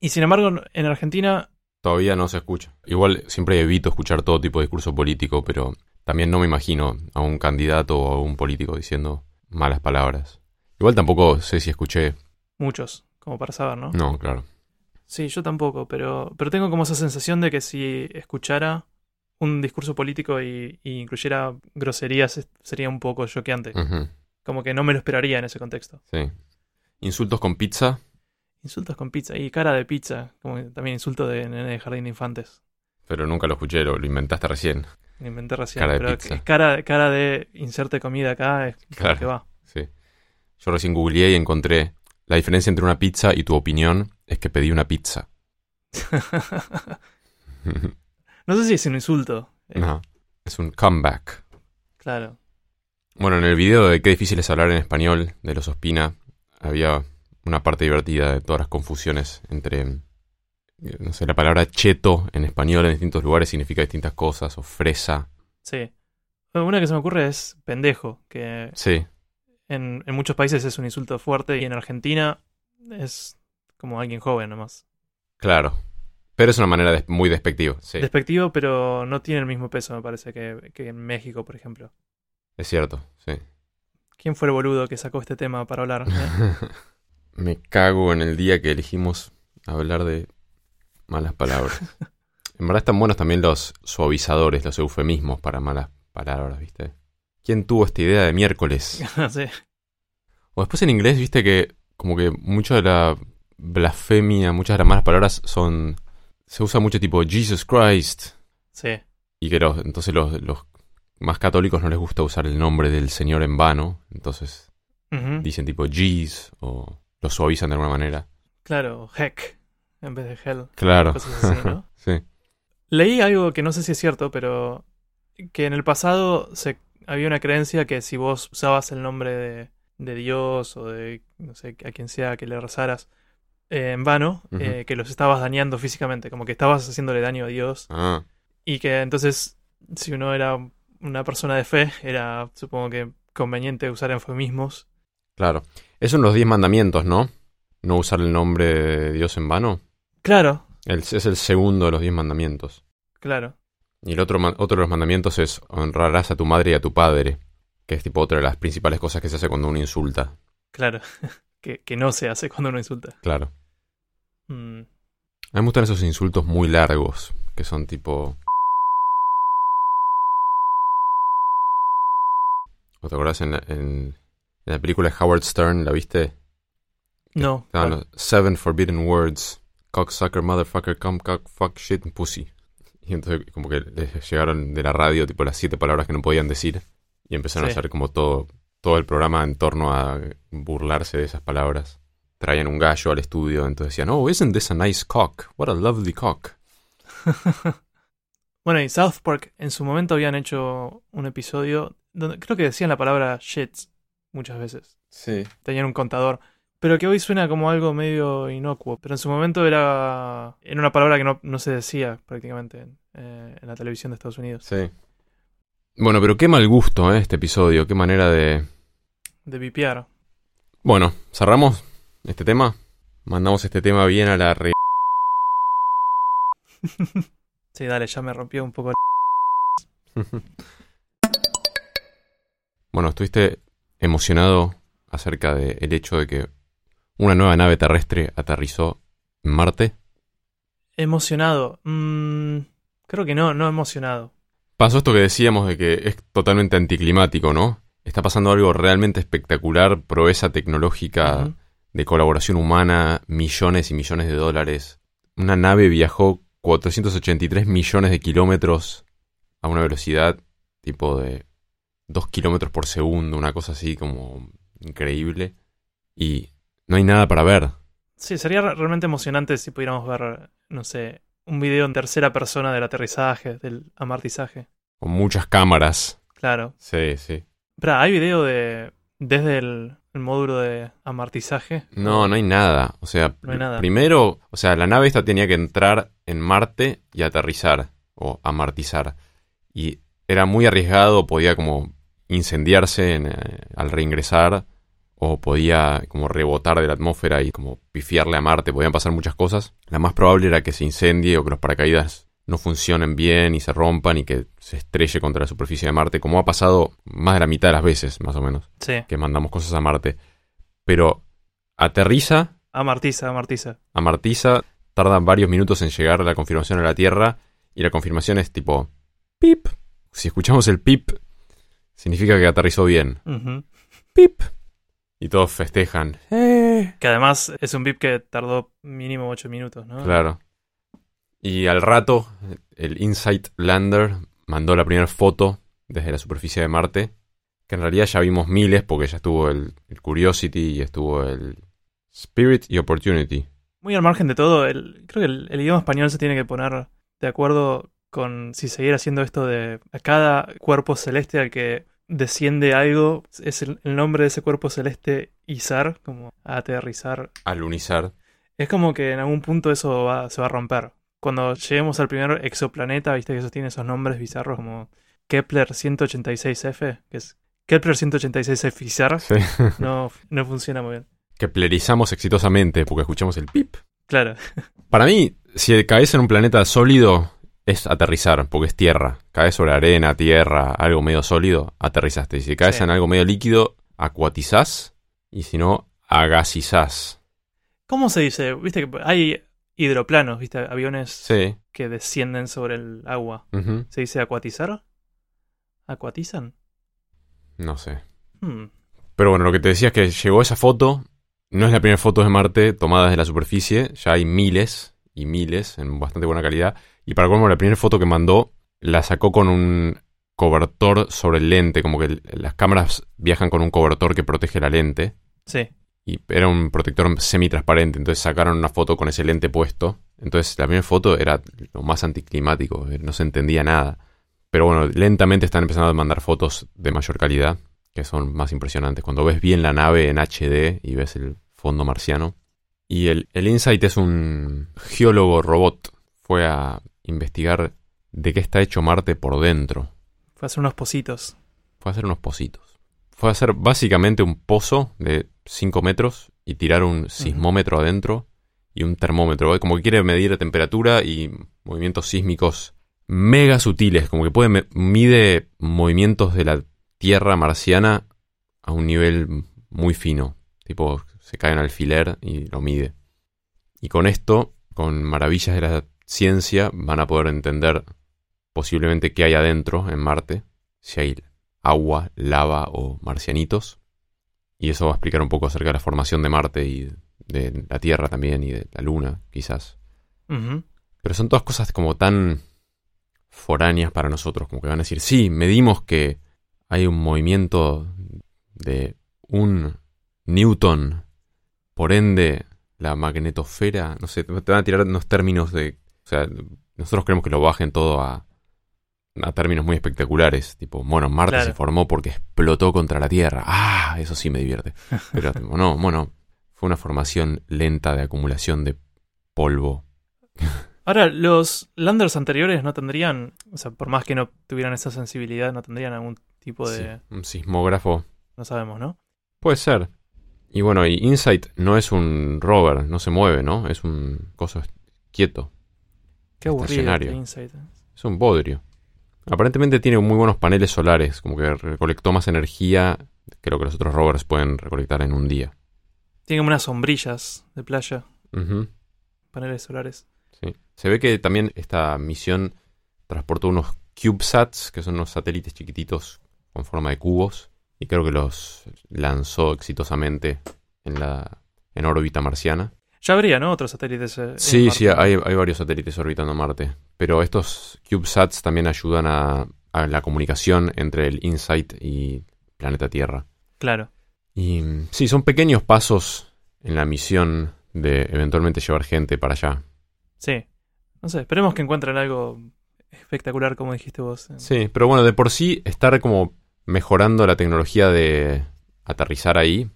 Y sin embargo, en Argentina,
Todavía no se escucha. Igual siempre evito escuchar todo tipo de discurso político, pero también no me imagino a un candidato o a un político diciendo malas palabras. Igual tampoco sé si escuché.
Muchos, como para saber, ¿no?
No, claro.
Sí, yo tampoco, pero, pero tengo como esa sensación de que si escuchara un discurso político y, y incluyera groserías, sería un poco choqueante. Como que no me lo esperaría en ese contexto.
Sí. Insultos con pizza.
Insultos con pizza y cara de pizza, como que también insulto de nene de jardín de infantes.
Pero nunca lo escuché, lo, lo inventaste recién.
Me inventé recién.
Cara de
pero
pizza.
cara, cara de inserte comida acá es
Claro.
que va.
Sí. Yo recién googleé y encontré la diferencia entre una pizza y tu opinión es que pedí una pizza.
no sé si es un insulto. Eh,
no, es un comeback.
Claro.
Bueno, en el video de qué difícil es hablar en español de los Ospina, había una parte divertida de todas las confusiones entre, eh, no sé, la palabra cheto en español en distintos lugares significa distintas cosas, o fresa.
Sí. Una que se me ocurre es pendejo, que
Sí,
en, en muchos países es un insulto fuerte y en Argentina es como alguien joven nomás.
claro. Pero es una manera de- muy despectiva, sí,
Despectivo, pero no tiene el mismo peso, me parece, que, que en México, por ejemplo.
es cierto, sí.
¿Quién fue el boludo que sacó este tema para hablar? eh?
Me cago en el día que elegimos hablar de malas palabras. en verdad están buenos también los suavizadores, los eufemismos para malas palabras, ¿viste? ¿Quién tuvo esta idea de miércoles?
sí.
O después en inglés, viste que como que mucho de la blasfemia, muchas de las malas palabras son... Se usa mucho tipo Jesus Christ.
Sí.
Y que los, entonces los, los más católicos no les gusta usar el nombre del Señor en vano. Entonces dicen tipo Jesus o lo suavizan de alguna manera.
Claro, heck, en vez de hell.
Claro.
Cosas así, ¿no?
sí.
Leí algo que no sé si es cierto, pero que en el pasado se, había una creencia que si vos usabas el nombre de, de Dios o de, no sé, a quien sea que le rezaras eh, en vano, eh, que los estabas dañando físicamente, como que estabas haciéndole daño a Dios.
Ah,
Y que entonces, si uno era una persona de fe, era, supongo que, conveniente usar eufemismos.
claro. Eso en los diez mandamientos, ¿no? No usar el nombre de Dios en vano.
Claro,
El- es el segundo de los diez mandamientos.
claro.
Y el otro, otro de los mandamientos es honrarás a tu madre y a tu padre. Que es tipo otra de las principales cosas que se hace cuando uno insulta.
Claro, que, que no se hace cuando uno insulta.
Claro.
Mm,
A mí me gustan esos insultos muy largos. Que son tipo... ¿O te acordás en la, en, en la película de Howard Stern? ¿La viste?
no,
Seven Forbidden Words. Cocksucker, motherfucker, cum, cock, fuck, shit, and pussy. Y entonces como que les llegaron de la radio tipo las siete palabras que no podían decir. Y empezaron
Sí.
a hacer como todo, todo el programa en torno a burlarse de esas palabras. Traían un gallo al estudio, entonces decían, oh, isn't this a nice cock? What a lovely cock.
Bueno, y South Park en su momento habían hecho un episodio donde creo que decían la palabra shit muchas veces.
Sí.
Tenían un contador. Pero que hoy suena como algo medio inocuo. Pero en su momento era, era una palabra que no, no se decía prácticamente en, eh, en la televisión de Estados Unidos.
Sí. Bueno, pero qué mal gusto, ¿eh? Este episodio. Qué manera de...
De vipiar.
Bueno, cerramos este tema. Mandamos este tema bien a la re...
Sí, dale, ya me rompió un poco.
Bueno, estuviste emocionado acerca del hecho de que una nueva nave terrestre aterrizó en Marte.
Emocionado. Mm, creo que no, no emocionado.
Pasó esto que decíamos de que es totalmente anticlimático, ¿no? Está pasando algo realmente espectacular, proeza tecnológica de colaboración humana, millones y millones de dólares. Una nave viajó 483 millones de kilómetros a una velocidad tipo de 2 kilómetros por segundo, una cosa así como increíble. Y no hay nada para ver.
Sí, sería re- realmente emocionante si pudiéramos ver, no sé, un video en tercera persona del aterrizaje, del amartizaje.
Con muchas cámaras.
Claro.
Sí, sí.
Espera, ¿hay video de desde el, el módulo de amartizaje?
No, no hay nada. O sea,
No hay nada.
primero, o sea, la nave esta tenía que entrar en Marte y aterrizar o amartizar. Y era muy arriesgado, podía como incendiarse en, eh, al reingresar o podía como rebotar de la atmósfera y como pifiarle a Marte, podían pasar muchas cosas. La más probable era que se incendie o que los paracaídas no funcionen bien y se rompan y que se estrelle contra la superficie de Marte, como ha pasado más de la mitad de las veces, más o menos,
Sí,
que mandamos cosas a Marte. Pero aterriza
amartiza, amartiza.
amartiza, tarda varios minutos en llegar la confirmación a la Tierra y la confirmación es tipo pip. Si escuchamos el pip, significa que aterrizó bien. Pip. Y todos festejan. Eh.
Que además es un VIP que tardó mínimo 8 minutos, ¿no?
Claro. Y al rato, el Insight Lander mandó la primera foto desde la superficie de Marte, que en realidad ya vimos miles porque ya estuvo el, el Curiosity y estuvo el Spirit y Opportunity.
Muy al margen de todo, el, creo que el, el idioma español se tiene que poner de acuerdo con si seguir haciendo esto de a cada cuerpo celeste al que desciende algo, es el, el nombre de ese cuerpo celeste izar, como aterrizar.
Alunizar.
Es como que en algún punto eso va- se va a romper. Cuando lleguemos al primer exoplaneta, viste que esos tienen esos nombres bizarros como Kepler 186f, que es Kepler 186f izar,
Sí.
no, no funciona muy bien.
que plerizamos exitosamente porque escuchamos el pip.
Claro,
Para mí, si caes en un planeta sólido, es aterrizar, porque es tierra. Caes sobre arena, tierra, algo medio sólido, aterrizaste. Y si caes
Sí.
en algo medio líquido, acuatizás. Y si no, agasizás.
¿Cómo se dice? Viste que hay hidroplanos, viste, aviones
Sí.
que descienden sobre el agua. ¿Se dice acuatizar? ¿Acuatizan?
No sé.
Hmm.
Pero bueno, lo que te decía es que llegó esa foto. No es la primera foto de Marte tomada desde la superficie. Ya hay miles y miles en bastante buena calidad. Y para colmo, la primera foto que mandó la sacó con un cobertor sobre el lente. Como que las cámaras viajan con un cobertor que protege la lente.
Sí.
Y era un protector semitransparente. Entonces sacaron una foto con ese lente puesto. Entonces la primera foto era lo más anticlimático. eh, No se entendía nada. Pero bueno, lentamente están empezando a mandar fotos de mayor calidad que son más impresionantes. Cuando ves bien la nave en HD y ves el fondo marciano. Y el, el Insight es un geólogo robot. Fue a investigar de qué está hecho Marte por dentro.
Fue a hacer unos positos.
Fue a hacer unos pocitos. Fue a hacer básicamente un pozo de 5 metros y tirar un sismómetro adentro y un termómetro. Como que quiere medir la temperatura y movimientos sísmicos mega sutiles. Como que puede mide movimientos de la Tierra marciana a un nivel muy fino. Tipo, se cae en alfiler y lo mide. Y con esto, con maravillas de la ciencia, van a poder entender posiblemente qué hay adentro en Marte. Si hay agua, lava o marcianitos. Y eso va a explicar un poco acerca de la formación de Marte y de la Tierra también y de la Luna, quizás. Pero son todas cosas como tan foráneas para nosotros, como que van a decir, sí, medimos que hay un movimiento de un newton, por ende la magnetosfera, no sé, te van a tirar unos términos de, sea, nosotros queremos que lo bajen todo a, a términos muy espectaculares, tipo, bueno, Marte
Claro.
se formó porque explotó contra la Tierra, ah, eso sí me divierte, pero no, bueno, fue una formación lenta de acumulación de polvo.
Ahora, los landers anteriores no tendrían, o sea, por más que no tuvieran esa sensibilidad, no tendrían algún tipo de...
Sí, un sismógrafo.
No sabemos, ¿no?
Puede ser. Y bueno, y Insight no es un rover, no se mueve, ¿no? Es un coso quieto.
Qué aburrido este Insight.
Es un bodrio. Aparentemente tiene muy buenos paneles solares, como que recolectó más energía que lo que los otros rovers pueden recolectar en un día.
Tiene como unas sombrillas de playa, paneles solares.
sí. Se ve que también esta misión transportó unos CubeSats, que son unos satélites chiquititos con forma de cubos, y creo que los lanzó exitosamente en la en órbita marciana.
Ya habría, ¿no? Otros satélites. eh,
Sí, sí, hay, hay varios satélites orbitando Marte. Pero estos CubeSats también ayudan a, a la comunicación entre el InSight y planeta Tierra.
Claro.
Y sí, son pequeños pasos en la misión de eventualmente llevar gente para allá.
Sí. No sé, esperemos que encuentren algo espectacular, como dijiste vos.
Sí, pero bueno, de por sí estar como mejorando la tecnología de aterrizar ahí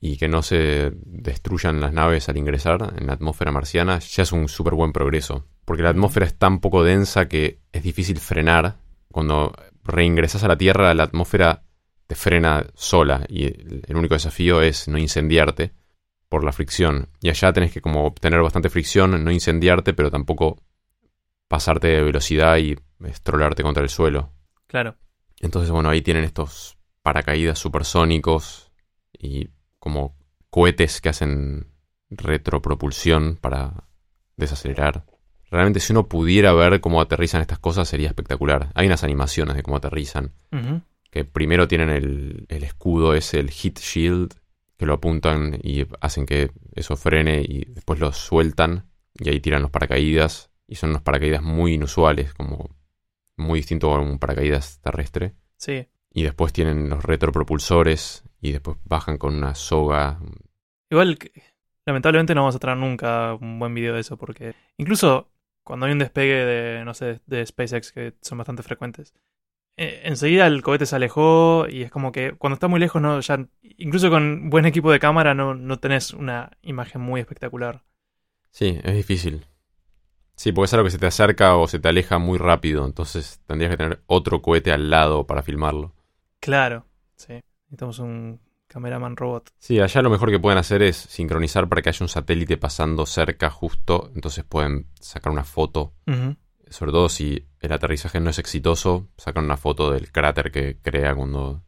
y que no se destruyan las naves al ingresar en la atmósfera marciana ya es un súper buen progreso. Porque la atmósfera es tan poco densa que es difícil frenar. Cuando reingresas a la Tierra, la atmósfera te frena sola y el único desafío es no incendiarte por la fricción. Y allá tenés que como obtener bastante fricción, no incendiarte, pero tampoco pasarte de velocidad y estrolarte contra el suelo.
Claro.
Entonces, bueno, ahí tienen estos paracaídas supersónicos y como cohetes que hacen retropropulsión para desacelerar. Realmente si uno pudiera ver cómo aterrizan estas cosas sería espectacular. Hay unas animaciones de cómo aterrizan, que primero tienen el, el escudo, es el heat shield, que lo apuntan y hacen que eso frene y después lo sueltan y ahí tiran los paracaídas y son unos paracaídas muy inusuales, como muy distinto a un paracaídas terrestre.
Sí.
Y después tienen los retropropulsores y después bajan con una soga.
Igual, lamentablemente no vamos a traer nunca un buen video de eso, porque incluso cuando hay un despegue de, no sé, de SpaceX, que son bastante frecuentes, eh, enseguida el cohete se alejó y es como que cuando está muy lejos, no, ya, incluso con buen equipo de cámara, no, no tenés una imagen muy espectacular.
Sí, es difícil. Sí, porque es algo que se te acerca o se te aleja muy rápido, entonces tendrías que tener otro cohete al lado para filmarlo.
Claro, sí. Necesitamos un Cameraman robot.
Sí, allá lo mejor que pueden hacer es sincronizar para que haya un satélite pasando cerca justo, entonces pueden sacar una foto. Sobre todo si el aterrizaje no es exitoso, sacan una foto del cráter que crea cuando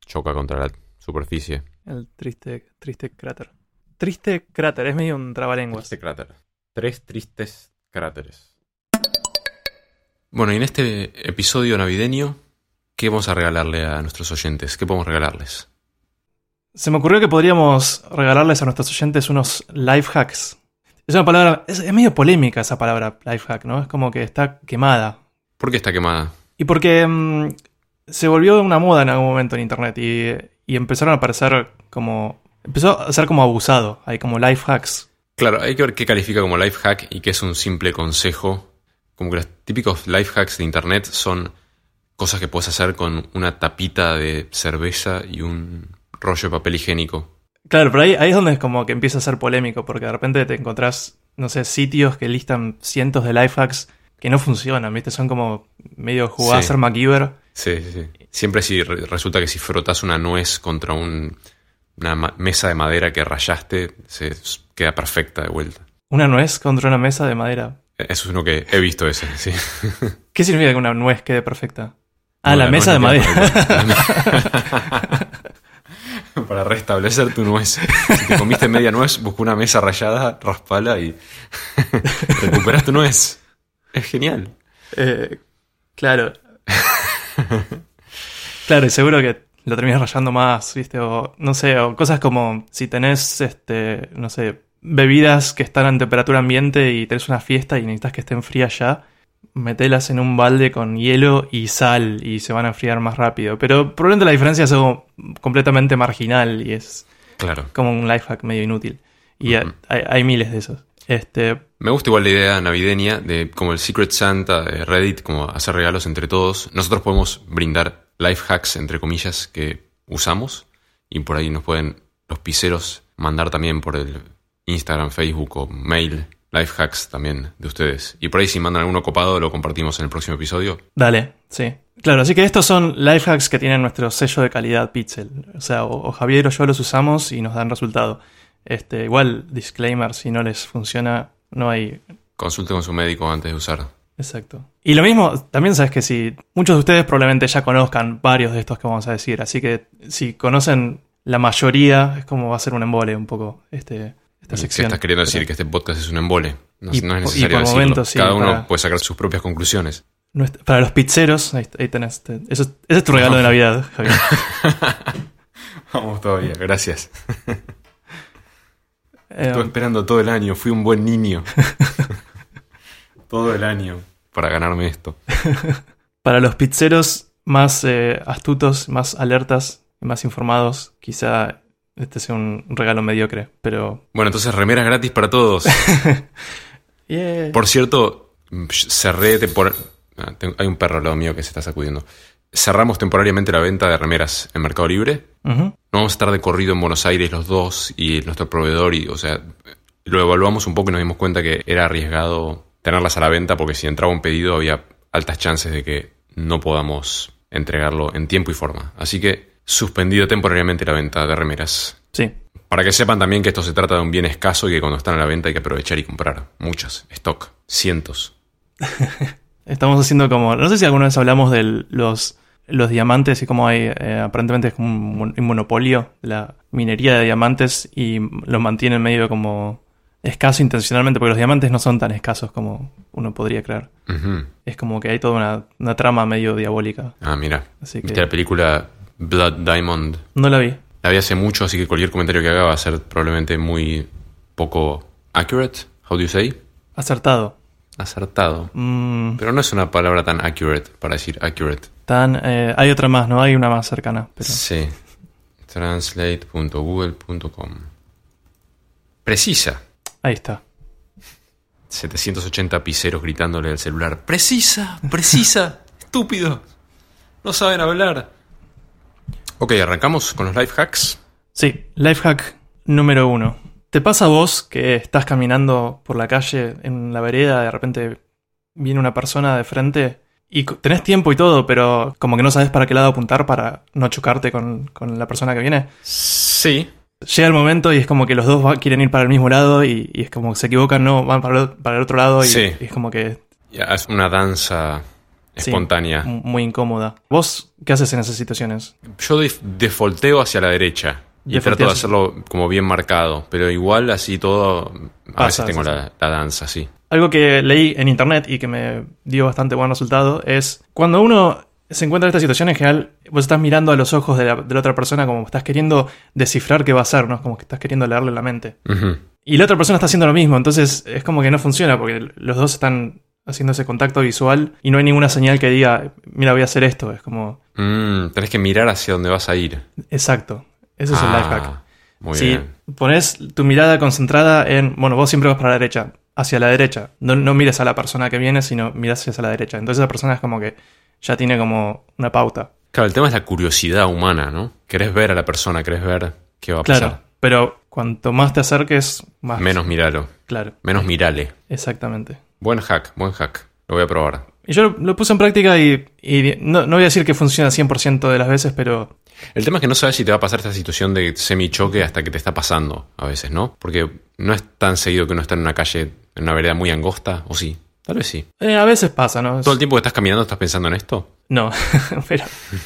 choca contra la superficie.
El triste, triste cráter. Triste cráter, es medio un trabalenguas.
Triste cráter. Tres tristes cráteres. Bueno, y en este episodio navideño, ¿qué vamos a regalarle a nuestros oyentes? ¿Qué podemos regalarles?
Se me ocurrió que podríamos regalarles a nuestros oyentes unos life hacks. Es una palabra, es, es medio polémica esa palabra life hack, ¿no? Es como que está quemada.
¿Por qué está quemada?
Y porque mm, se volvió una moda en algún momento en internet y, y empezaron a aparecer como. Empezó a ser como abusado. Hay como life hacks.
Claro, hay que ver qué califica como life hack y qué es un simple consejo. Como que los típicos life hacks de internet son cosas que puedes hacer con una tapita de cerveza y un rollo de papel higiénico.
Claro, pero ahí, ahí es donde es como que empieza a ser polémico, porque de repente te encontrás, no sé, sitios que listan cientos de life hacks que no funcionan, ¿viste? Son como medio jugar a
Sí.
ser MacGyver.
Sí, sí, sí. Siempre si re- resulta que si frotas una nuez contra un- una mesa de madera que rayaste, se queda perfecta de vuelta.
Una nuez contra una mesa de madera.
Eso es uno que he visto ese, sí.
¿Qué significa que una nuez quede perfecta? Ah,
No,
la,
la
mesa de madera.
Para restablecer tu nuez. Si te comiste media nuez, busca una mesa rayada, raspala y recuperas tu nuez. Es genial.
Eh, claro. claro, y seguro que lo terminas rayando más, ¿viste? O no sé, o cosas como si tenés, este, no sé, bebidas que están a temperatura ambiente y tenés una fiesta y necesitas que estén frías ya, metelas en un balde con hielo y sal y se van a enfriar más rápido. Pero probablemente la diferencia es algo completamente marginal y es
Claro.
como un life hack medio inútil. Y hay, hay miles de esos. Este,
Me gusta igual la idea navideña de como el Secret Santa de Reddit, como hacer regalos entre todos. Nosotros podemos brindar life hacks, entre comillas, que usamos. Y por ahí nos pueden los piseros mandar también por el Instagram, Facebook o mail life hacks también de ustedes. Y por ahí si mandan alguno copado lo compartimos en el próximo episodio.
Dale, sí. Claro, así que estos son life hacks que tienen nuestro sello de calidad Pixel. O sea, o, o Javier o yo los usamos y nos dan resultado. Este, igual, disclaimer, si no les funciona, no hay.
Consulte con su médico antes de usar.
Exacto. Y lo mismo, también sabes que si muchos de ustedes probablemente ya conozcan varios de estos que vamos a decir, así que si conocen la mayoría, es como va a ser un embole un poco este, esta
estás queriendo decir
Pero
que este podcast es un embole. No,
Y
no es
po- y
necesario
por
decirlo.
momentos sí,
Cada uno puede sacar sus propias conclusiones.
para los pizzeros, ahí, ahí tenés. eso, es- ese es tu regalo de Navidad, Javier.
Vamos todavía, gracias.
Eh,
Estuve esperando todo el año, fui un buen niño. todo el año para ganarme esto.
Para los pizzeros más eh, astutos, más alertas y más informados, quizá este sea un regalo mediocre, pero...
Bueno, entonces remeras gratis para todos.
Yeah.
Por cierto, cerré tempor- ah, Hay un perro al lado mío que se está sacudiendo. Cerramos temporariamente la venta de remeras en Mercado Libre. No vamos a estar de corrido en Buenos Aires los dos y nuestro proveedor y, o sea, lo evaluamos un poco y nos dimos cuenta que era arriesgado tenerlas a la venta porque si entraba un pedido había altas chances de que no podamos entregarlo en tiempo y forma. Así que suspendido temporariamente la venta de remeras.
Sí,
Para que sepan también que esto se trata de un bien escaso y que cuando están a la venta hay que aprovechar y comprar. Muchas. Stock. Cientos.
estamos haciendo como... No sé si alguna vez hablamos de los, los diamantes y cómo hay... eh, aparentemente es como un, mon- un monopolio de la minería de diamantes y los mantienen medio como escaso intencionalmente porque los diamantes no son tan escasos como uno podría creer. Es como que hay toda una, una trama medio diabólica.
Ah, mira.
Así
¿Viste la película Blood Diamond?
no la vi.
La vi hace mucho, así que cualquier comentario que haga va a ser probablemente muy poco accurate. How do you say?
Acertado.
Acertado.
Mm,
Pero no es una palabra tan accurate para decir accurate.
tan, eh, hay otra más, ¿no? Hay una más cercana. Pero...
Sí. Translate.google.com. Precisa.
Ahí está.
780 piseros gritándole al celular. Precisa, precisa, estúpido. No saben hablar. Ok, arrancamos con los life hacks.
Sí, life hack número uno. ¿Te pasa a vos que estás caminando por la calle en la vereda, de repente viene una persona de frente y tenés tiempo y todo, pero como que no sabes para qué lado apuntar para no chocarte con, con la persona que viene.
Sí.
Llega el momento y es como que los dos quieren ir para el mismo lado y, y es como que se equivocan, no, van para el, para el otro lado y,
Sí.
y es como que
Ya, Es una danza. Espontánea.
muy incómoda. ¿Vos qué haces en esas situaciones?
Yo def- defaulteo hacia la derecha. Y trato de hacerlo como bien marcado. Pero igual así todo. A
Pasa,
veces tengo
sí,
la, la danza, sí.
Algo que leí en internet y que me dio bastante buen resultado es cuando uno se encuentra en esta situación en general, vos estás mirando a los ojos de la, de la otra persona como estás queriendo descifrar qué va a hacer, ¿no? Como que estás queriendo leerle la mente. Y la otra persona está haciendo lo mismo, entonces es como que no funciona porque los dos están haciendo ese contacto visual y no hay ninguna señal que diga, mira, voy a hacer esto. Es como,
Mm, tenés que mirar hacia dónde vas a ir.
exacto. Ese es el
Ah,
life hack.
Muy
si
bien.
pones tu mirada concentrada en, bueno, vos siempre vas para la derecha, hacia la derecha. No, no mires a la persona que viene, sino miras hacia la derecha. Entonces la persona es como que ya tiene como una pauta.
Claro, el tema es la curiosidad humana, ¿no? Querés ver a la persona, querés ver qué va a pasar.
Claro. Pero cuanto más te acerques, más.
Menos miralo.
Claro.
Menos mirale.
Exactamente.
Buen hack, buen hack. Lo voy a probar.
Y yo lo, lo puse en práctica y, y no, no voy a decir que funciona 100% de las veces, pero
El tema es que no sabes si te va a pasar esta situación de semi-choque hasta que te está pasando a veces, ¿no? Porque no es tan seguido que uno está en una calle, en una vereda muy angosta, o sí. Tal vez sí.
eh, a veces pasa, ¿no?
¿Todo el tiempo que estás caminando estás pensando en esto?
No, pero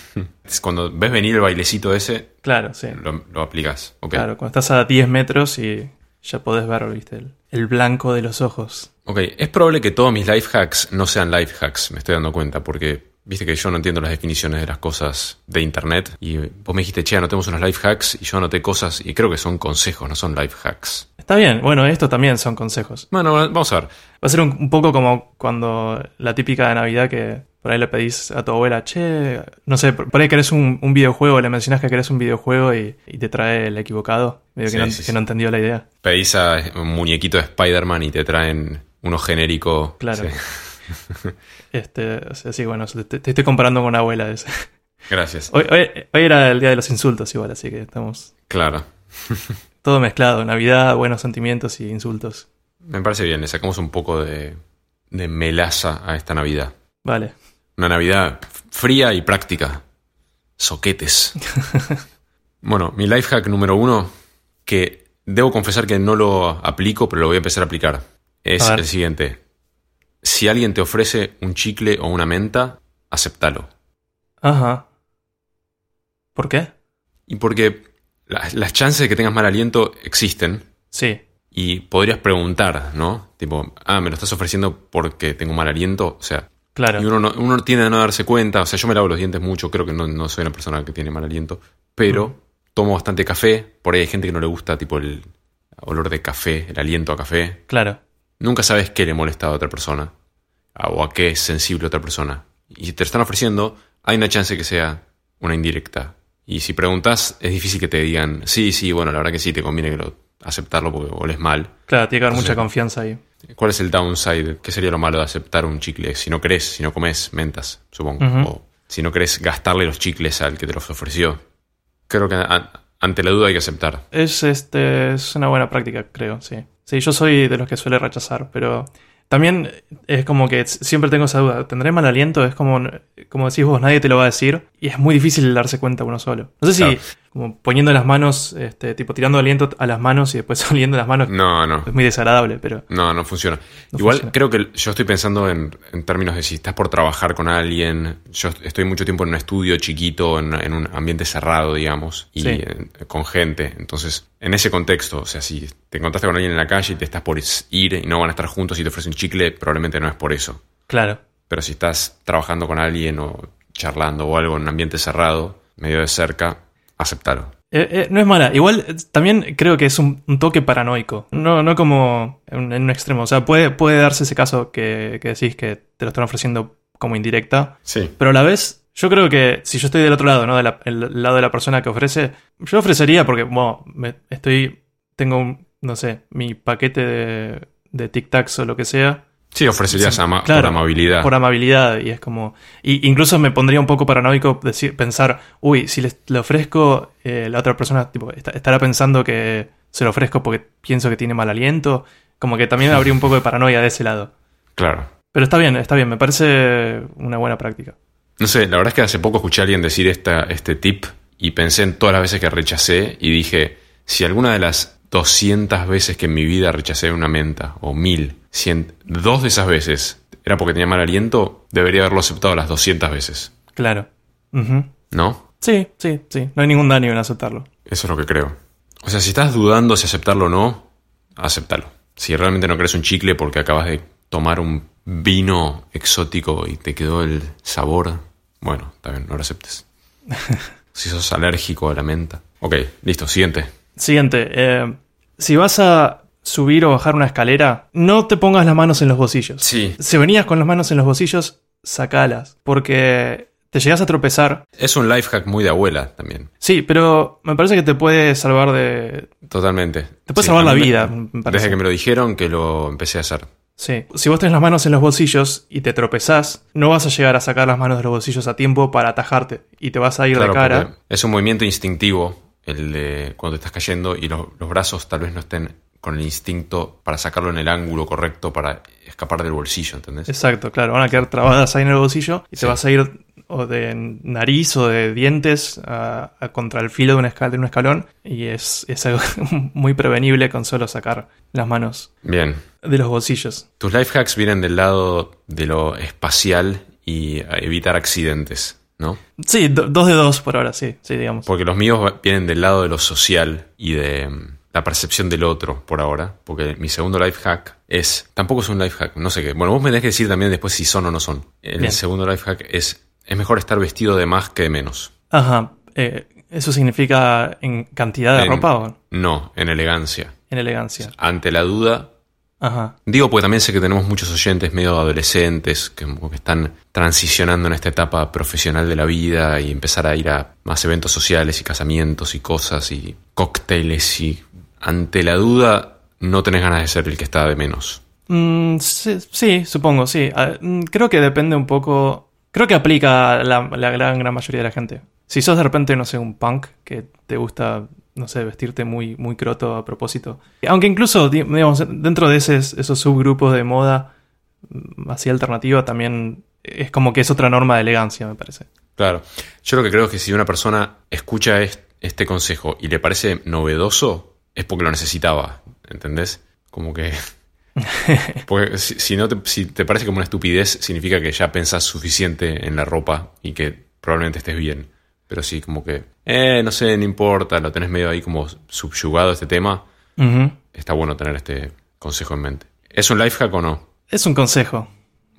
Cuando ves venir el bailecito ese,
claro, sí.
lo, lo aplicas.
Claro, cuando estás a 10 metros y ya podés ver, viste, el, el blanco de los ojos.
Ok, es probable que todos mis life hacks no sean life hacks, me estoy dando cuenta, porque viste que yo no entiendo las definiciones de las cosas de internet. Y vos me dijiste, che, anotemos unos life hacks, y yo anoté cosas, y creo que son consejos, no son life hacks.
Está bien, bueno, esto también son consejos.
Bueno, vamos a ver.
Va a ser un, un poco como cuando la típica de Navidad que por ahí le pedís a tu abuela, che, no sé, por por ahí querés un, un videojuego, le mencionás que querés un videojuego y, y te trae el equivocado, medio que, no,
sí,
que
sí.
no entendió la idea.
Pedís a un muñequito de Spider-Man y te traen uno genérico.
Claro.
Sí.
Este, o sea, sí, bueno, te, te estoy comparando con una abuela. es-
Gracias.
Hoy, hoy- hoy era el día de los insultos igual, así que estamos
Claro.
todo mezclado, Navidad, buenos sentimientos y insultos.
Me parece bien, le sacamos un poco de, de melaza a esta Navidad.
Vale.
Una Navidad fría y práctica. Soquetes. bueno, mi life hack número uno, que debo confesar que no lo aplico, pero lo voy a empezar a aplicar, es
A
el siguiente. Si alguien te ofrece un chicle o una menta, aceptalo.
Ajá. ¿Por qué?
Y porque la- las chances de que tengas mal aliento existen,
Sí,
y podrías preguntar, ¿no? Tipo, ah, me lo estás ofreciendo porque tengo mal aliento, o sea,
claro.
Y uno, no- uno tiende a no darse cuenta. O sea, yo me lavo los dientes mucho. Creo que no, no soy una persona que tiene mal aliento. Pero tomo bastante café. Por ahí hay gente que no le gusta, tipo, el olor de café, el aliento a café.
Claro.
Nunca sabes qué le molesta a otra persona. a- O a qué es sensible otra persona. Y si te lo están ofreciendo, hay una chance que sea una indirecta. Y si preguntas, es difícil que te digan, sí, sí, bueno, la verdad que sí, te conviene que lo, aceptarlo porque oles mal.
Claro, tiene que haber mucha confianza ahí.
¿Cuál es el downside? ¿Qué sería lo malo de aceptar un chicle? Si no querés, si no comes mentas, supongo. O si no querés gastarle los chicles al que te los ofreció. Creo que ante la duda hay que aceptar.
Es, este, es una buena práctica, creo, sí. Sí, yo soy de los que suele rechazar, pero también es como que siempre tengo esa duda. ¿Tendré mal aliento? Es como, como decís vos, nadie te lo va a decir y es muy difícil darse cuenta uno solo. No sé si. Como poniendo las manos, este, tipo tirando aliento a las manos y después oliendo las manos
No, no.
es muy desagradable, pero
No, no funciona.
No
Igual
funciona.
creo que yo estoy pensando en, en términos de si estás por trabajar con alguien. Yo estoy mucho tiempo en un estudio chiquito, en, en un ambiente cerrado, digamos, y
Sí.
en- con gente. Entonces, en ese contexto, o sea, si te encontraste con alguien en la calle y te estás por ir y no van a estar juntos y te ofrecen un chicle, probablemente no es por eso.
claro.
Pero si estás trabajando con alguien o charlando o algo en un ambiente cerrado, medio de cerca, aceptalo.
Eh, eh, no es mala. Igual eh, también creo que es un, un toque paranoico. No, no como en, en un extremo. O sea, puede, puede darse ese caso que, que decís que te lo están ofreciendo como indirecta.
Sí.
Pero a la vez, yo creo que si yo estoy del otro lado, ¿no? Del el lado de la persona que ofrece, yo ofrecería porque, bueno, me- estoy. Tengo un, no sé, mi paquete de, de Tic Tacs o lo que sea.
Sí, ofrecerías
Sí,
ama-
claro,
por amabilidad.
Por amabilidad. Y es como. Y incluso me pondría un poco paranoico decir, pensar, uy, si le, le ofrezco, eh, la otra persona tipo, está- estará pensando que se lo ofrezco porque pienso que tiene mal aliento. Como que también habría un poco de paranoia de ese lado.
Claro.
Pero está bien, está bien, me parece una buena práctica.
No sé, la verdad es que hace poco escuché a alguien decir esta, este tip y pensé en todas las veces que rechacé y dije, si alguna de las 200 veces que en mi vida rechacé una menta, o 1000, 100, dos de esas veces era porque tenía mal aliento, debería haberlo aceptado las 200 veces,
Claro.
¿no?
Sí, sí, sí. No hay ningún daño en aceptarlo.
Eso es lo que creo. O sea, si estás dudando si aceptarlo o no, aceptalo. Si realmente no crees un chicle porque acabas de tomar un vino exótico y te quedó el sabor, bueno, está bien, no lo aceptes. si sos alérgico a la menta. Ok, listo, siguiente.
Siguiente. eh, si vas a subir o bajar una escalera, no te pongas las manos en los bolsillos.
Sí.
Si venías con las manos en los bolsillos, sacalas. Porque te llegas a tropezar.
Es un life hack muy de abuela también.
Sí, pero me parece que te puede salvar de.
Totalmente.
Te puede
Sí,
salvar la
me-
vida, me parece.
Desde que me lo dijeron que lo empecé a hacer.
Sí. Si vos tenés las manos en los bolsillos y te tropezás, no vas a llegar a sacar las manos de los bolsillos a tiempo para atajarte. Y te vas a ir
Claro,
de cara.
es un movimiento instintivo el de cuando te estás cayendo y los, los brazos tal vez no estén con el instinto para sacarlo en el ángulo correcto para escapar del bolsillo, ¿entendés?
Exacto, claro. Van a quedar trabadas ahí en el bolsillo y
Sí.
te vas a ir o de nariz o de dientes a- a contra el filo de un, escal- de un escalón y es, es algo muy prevenible con solo sacar las manos
Bien.
de los bolsillos.
Tus life hacks vienen del lado de lo espacial y evitar accidentes, ¿no?
Sí, do- dos de dos por ahora, sí, sí, digamos.
Porque los míos vienen del lado de lo social y de mm, la percepción del otro por ahora. Porque mi segundo life hack es. Tampoco es un life hack, no sé qué. Bueno, vos me tenés que decir también después si son o no son. El
Bien.
segundo life hack es. Es mejor estar vestido de más que de menos.
Ajá. eh, ¿Eso significa en cantidad de
En-
ropa o
No, en elegancia.
en elegancia?
Ante la duda.
Ajá.
Digo, porque también sé que tenemos muchos oyentes medio adolescentes que están transicionando en esta etapa profesional de la vida y empezar a ir a más eventos sociales y casamientos y cosas y cócteles y ante la duda no tenés ganas de ser el que está de menos.
Mm, sí, sí, supongo, sí. Ah, mm, creo que depende un poco. Creo que aplica a la, la gran, gran mayoría de la gente. Si sos de repente, no sé, un punk que te gusta, no sé, vestirte muy, muy croto a propósito. Aunque incluso, di- digamos, dentro de ese- esos subgrupos de moda mm, así alternativa, también es como que es otra norma de elegancia, me parece.
Claro. Yo lo que creo es que si una persona escucha es- este consejo y le parece novedoso, es porque lo necesitaba. ¿Entendés? Como que. Porque si, si no te, si te parece como una estupidez, significa que ya pensás suficiente en la ropa y que probablemente estés bien. Pero sí, como que, eh, no sé, no importa, lo tenés medio ahí como subyugado este tema. Está bueno tener este consejo en mente. ¿Es un life hack o no?
Es un consejo.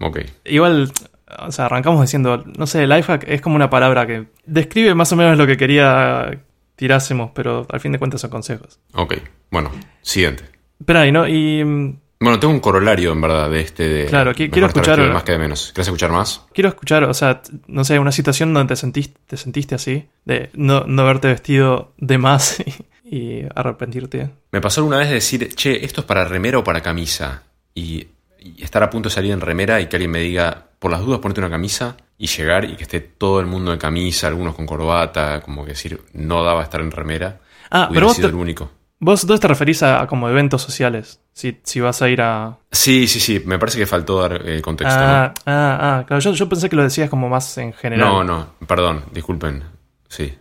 Ok.
Igual, o sea, arrancamos diciendo, no sé, lifehack es como una palabra que describe más o menos lo que quería tirásemos, pero al fin de cuentas son consejos.
Ok. Bueno, siguiente.
Espera, y no, y mm,
Bueno, tengo un corolario en verdad de este de.
Claro, qui- quiero escuchar-
más que de menos. ¿Quieres escuchar más?
quiero escuchar, o sea, no sé, una situación donde te sentiste, te sentiste así, de no, no haberte vestido de más y, y arrepentirte.
Me pasó alguna vez de decir, che, esto es para remera o para camisa. Y, y estar a punto de salir en remera y que alguien me diga, por las dudas, ponete una camisa y llegar y que esté todo el mundo en camisa, algunos con corbata, como que decir, no daba estar en remera.
Ah, pero vos
sido
te,
el único.
vos te referís a, a como eventos sociales, si, si vas a ir a...
Sí, sí, sí, me parece que faltó dar el contexto.
Ah, ah, ah, claro, yo, yo pensé que lo decías como más en general.
no, no, perdón, disculpen. Sí.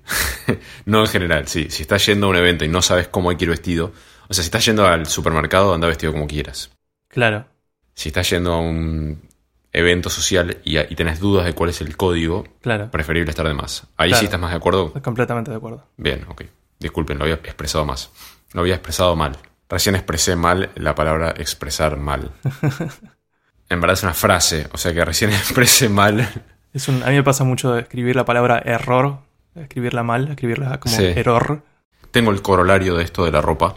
no en general, sí. Si estás yendo a un evento y no sabes cómo hay que ir vestido, o sea, si estás yendo al supermercado, anda vestido como quieras.
Claro,
Si estás yendo a un evento social y, y tenés dudas de cuál es el código,
claro,
preferible estar de más. Ahí
Claro.
sí estás más de acuerdo.
completamente de acuerdo.
Bien, ok. Disculpen, lo había expresado más. Lo había expresado mal. Recién expresé mal la palabra expresar mal. En verdad es una frase, o sea que recién expresé mal.
Es un, a mí me pasa mucho de escribir la palabra error, escribirla mal, escribirla como
Sí.
error.
Tengo el corolario de esto de la ropa,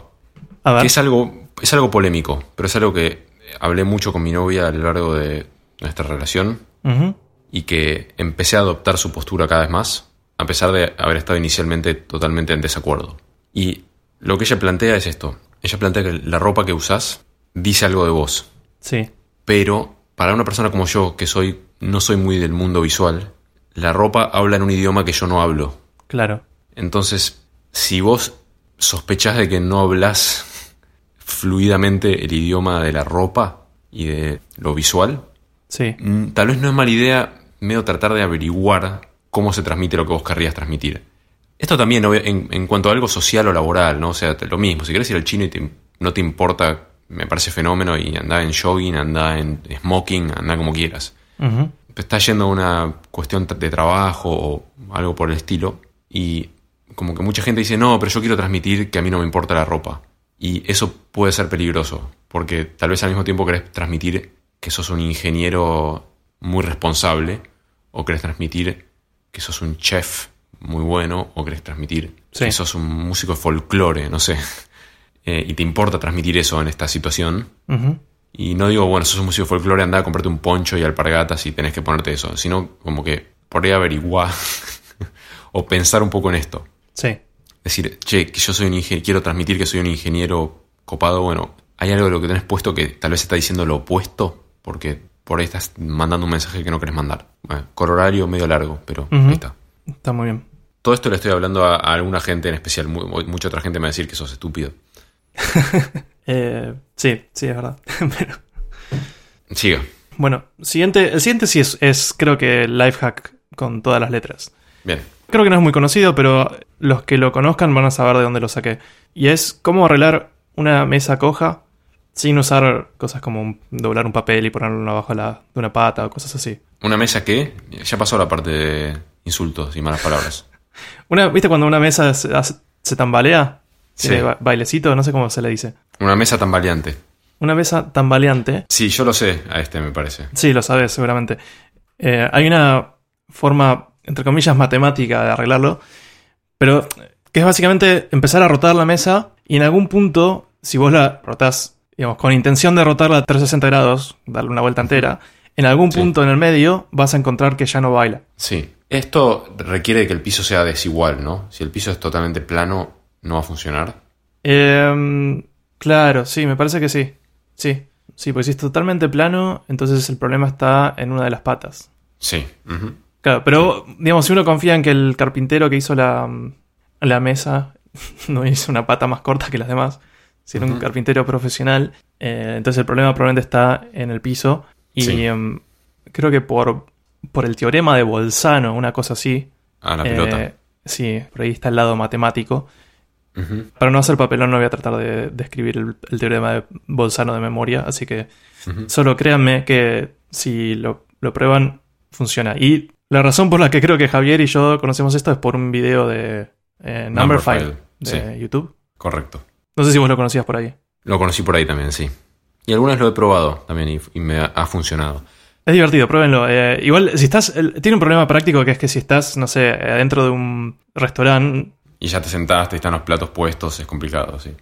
A ver,
que es algo, es algo polémico, pero es algo que hablé mucho con mi novia a lo largo de nuestra relación y que empecé a adoptar su postura cada vez más, a pesar de haber estado inicialmente totalmente en desacuerdo. Y lo que ella plantea es esto. Ella plantea que la ropa que usás dice algo de vos,
sí,
pero para una persona como yo, que soy no soy muy del mundo visual, la ropa habla en un idioma que yo no hablo.
claro,
Entonces, si vos sospechás de que no hablas fluidamente el idioma de la ropa y de lo visual,
Sí.
Mm, Tal vez no es mala idea medio tratar de averiguar cómo se transmite lo que vos querrías transmitir. Esto también en, en cuanto a algo social o laboral, ¿no? O sea, lo mismo, si querés ir al chino y te- no te importa, me parece fenómeno y anda en jogging, anda en smoking, anda como quieras.
Ujú.
Te está yendo a una cuestión de trabajo o algo por el estilo y como que mucha gente dice, no, pero yo quiero transmitir que a mí no me importa la ropa. Y eso puede ser peligroso, porque tal vez al mismo tiempo querés transmitir que sos un ingeniero muy responsable, o querés transmitir que sos un chef muy bueno, o querés transmitir
Sí.
que sos un músico de folclore, no sé. Eh, y te importa transmitir eso en esta situación, y no digo, bueno, sos un músico de folclore, anda a comprarte un poncho y alpargatas y tenés que ponerte eso, sino como que por ahí averiguar o pensar un poco en esto.
Sí.
Decir, che, que yo soy un ingeniero, quiero transmitir que soy un ingeniero copado, bueno, hay algo de lo que tenés puesto que tal vez está diciendo lo opuesto, porque por ahí estás mandando un mensaje que no querés mandar. Bueno, corolario medio largo, pero ahí está.
Está muy bien.
Todo esto le estoy hablando a, a alguna gente en especial, mu- mucha otra gente me va a decir que sos estúpido.
Eh, sí, sí, es verdad. Pero,
Siga.
bueno, siguiente, el siguiente sí es, es, creo que life hack con todas las letras.
Bien.
Creo que no es muy conocido, pero los que lo conozcan van a saber de dónde lo saqué. Y es cómo arreglar una mesa coja sin usar cosas como doblar un papel y ponerlo abajo de, la- de una pata o cosas así.
Una mesa que ya pasó la parte de insultos y malas palabras.
Una, ¿Viste cuando una mesa se, se tambalea?
Sí.
Ba- bailecito, no sé cómo se le dice.
Una mesa tambaleante.
Una mesa tambaleante.
Sí, yo lo sé a este, me parece.
Sí, lo sabes seguramente. Eh, hay una forma, entre comillas, matemática de arreglarlo, pero que es básicamente empezar a rotar la mesa y en algún punto, si vos la rotás, digamos, con intención de rotarla a 360 grados, darle una vuelta entera, en algún
Sí.
punto en el medio vas a encontrar que ya no baila.
Sí. Esto requiere que el piso sea desigual, ¿no? Si el piso es totalmente plano, no va a funcionar.
Em, claro, sí, me parece que sí. Sí, sí, pues si es totalmente plano, entonces el problema está en una de las patas.
Sí.
Claro, pero digamos, si uno confía en que el carpintero que hizo la, la mesa no hizo una pata más corta que las demás, si era un carpintero profesional, eh, entonces el problema probablemente está en el piso. Y
Sí.
em, creo que por, por el teorema de Bolzano, una cosa así.
A la
eh,
pelota.
sí, por ahí está el lado matemático. Para no hacer papelón, no voy a tratar de, de escribir el, el teorema de Bolzano de memoria, así que solo créanme que si lo, lo prueban, funciona. Y la razón por la que creo que Javier y yo conocemos esto es por un video de eh, Number,
Numberphile,
de
sí.
YouTube.
Correcto.
No sé si vos lo conocías por ahí.
Lo conocí por ahí también, sí. Y algunas lo he probado también y, y me ha, ha funcionado.
Es divertido, pruébenlo. Eh, igual, si estás. el- tiene un problema práctico que es que si estás, no sé, adentro de un restaurante.
Y ya te sentaste, están los platos puestos, es complicado, sí.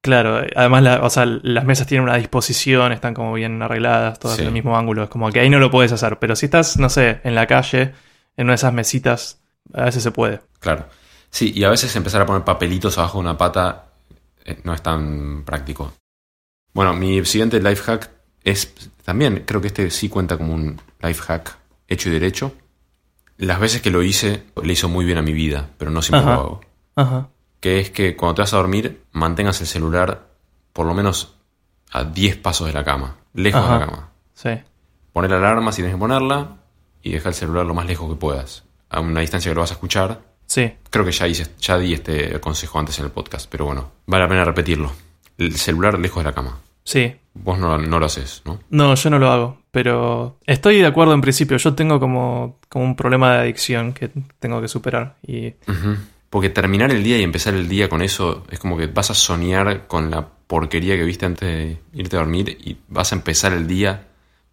Claro, además la- o sea, las mesas tienen una disposición, están como bien arregladas, todas
Sí.
en el mismo ángulo. Es como que ahí no lo puedes hacer. Pero si estás, no sé, en la calle, en una de esas mesitas, a veces se puede.
Claro. Sí, y a veces empezar a poner papelitos abajo de una pata no es tan práctico. Bueno, mi siguiente life hack es también, creo que este sí cuenta como un life hack hecho y derecho. Las veces que lo hice, le hizo muy bien a mi vida, pero no siempre
Ajá.
lo hago.
Ajá.
Que es que cuando te vas a dormir, mantengas el celular por lo menos a 10 pasos de la cama, lejos de la cama.
Sí.
Poner la alarma si tienes que ponerla y dejar el celular lo más lejos que puedas, a una distancia que lo vas a escuchar
Sí.
Creo que ya, hice, ya di este consejo antes en el podcast, pero bueno, vale la pena repetirlo. El celular lejos de la cama.
Sí.
Vos no, no lo haces, ¿no?
No, yo no lo hago, pero estoy de acuerdo en principio. Yo tengo como, como un problema de adicción que tengo que superar. Y.
Porque terminar el día y empezar el día con eso es como que vas a soñar con la porquería que viste antes de irte a dormir y vas a empezar el día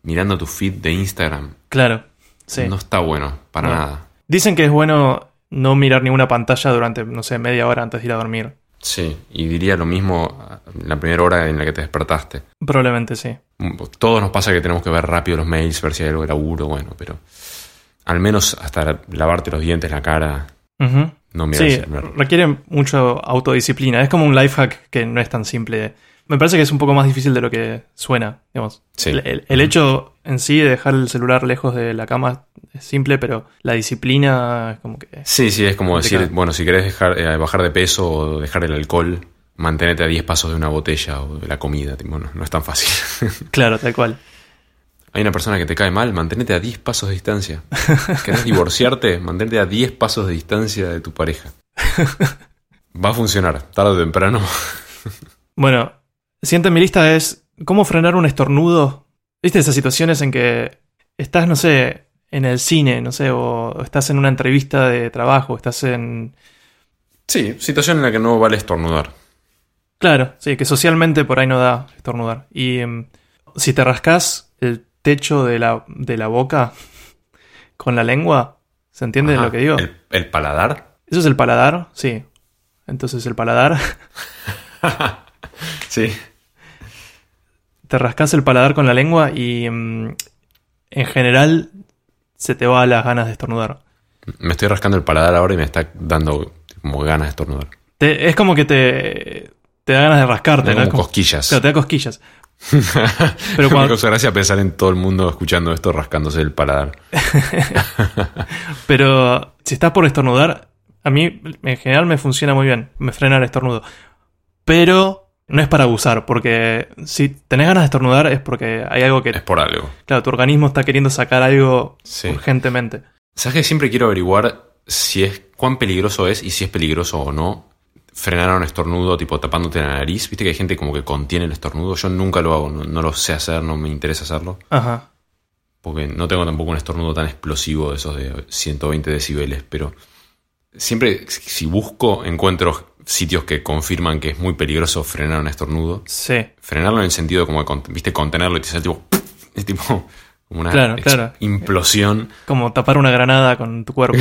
mirando tu feed de Instagram.
claro, sí.
No está bueno, para
No.
nada.
Dicen que es bueno no mirar ninguna pantalla durante, no sé, media hora antes de ir a dormir.
Sí, y diría lo mismo la primera hora en la que te despertaste.
Probablemente sí.
Todos nos pasa que tenemos que ver rápido los mails, ver si hay algo de laburo, bueno, pero al menos hasta lavarte los dientes, la cara,
Ujú.
no mirar el
Sí, requiere mucho autodisciplina. Es como un life hack que no es tan simple. Me parece que es un poco más difícil de lo que suena. Digamos.
Sí.
El, el- el hecho en sí de dejar el celular lejos de la cama es simple, pero la disciplina es como que...
Sí, sí, es como decir, bueno, si querés dejar, eh, bajar de peso o dejar el alcohol, mantenete a 10 pasos de una botella o de la comida, tipo, no, es tan fácil.
Claro, tal cual.
hay una persona que te cae mal, mantenete a 10 pasos de distancia. ¿Querés divorciarte? Mantenete a 10 pasos de distancia de tu pareja. Va a funcionar, tarde o temprano.
Bueno, siguiente en mi lista es cómo frenar un estornudo. ¿Viste esas situaciones en que estás, no sé, en el cine, no sé, o estás en una entrevista de trabajo, estás en...
Sí, situación en la que no vale estornudar.
Claro, sí, que socialmente por ahí no da estornudar. Y em, si te rascas el techo de la, de la boca con la lengua, ¿se entiende
Ajá.
lo que digo?
¿El, el paladar?
¿Eso es el paladar? Sí. Entonces el paladar,
Sí.
Te rascas el paladar con la lengua y em, en general se te va las ganas de estornudar.
Me estoy rascando el paladar ahora y me está dando como ganas de estornudar.
Te- es como que te, te da ganas de rascarte,
Me
¿no?
como
como-
cosquillas.
Claro, te da cosquillas.
Pero me
cuando-
causa gracia pensar en todo el mundo escuchando esto rascándose el paladar.
Pero si estás por estornudar, a mí en general me funciona muy bien, me frena el estornudo. Pero no es para abusar, porque si tenés ganas de estornudar es porque hay algo que,
Es por algo.
claro, tu organismo está queriendo sacar algo
Sí.
urgentemente.
¿Sabes que siempre quiero averiguar si es cuán peligroso es y si es peligroso o no frenar a un estornudo tipo tapándote la nariz? Viste que hay gente como que contiene el estornudo. Yo nunca lo hago, no, no lo sé hacer, no me interesa hacerlo.
Ajá.
Porque no tengo tampoco un estornudo tan explosivo de esos de 120 decibeles. Pero siempre si busco encuentro sitios que confirman que es muy peligroso frenar un estornudo.
Sí.
Frenarlo en el sentido como, de viste, contenerlo y te sale tipo... Es tipo como una
Claro,
ex-
claro.
implosión.
Como tapar una granada con tu cuerpo.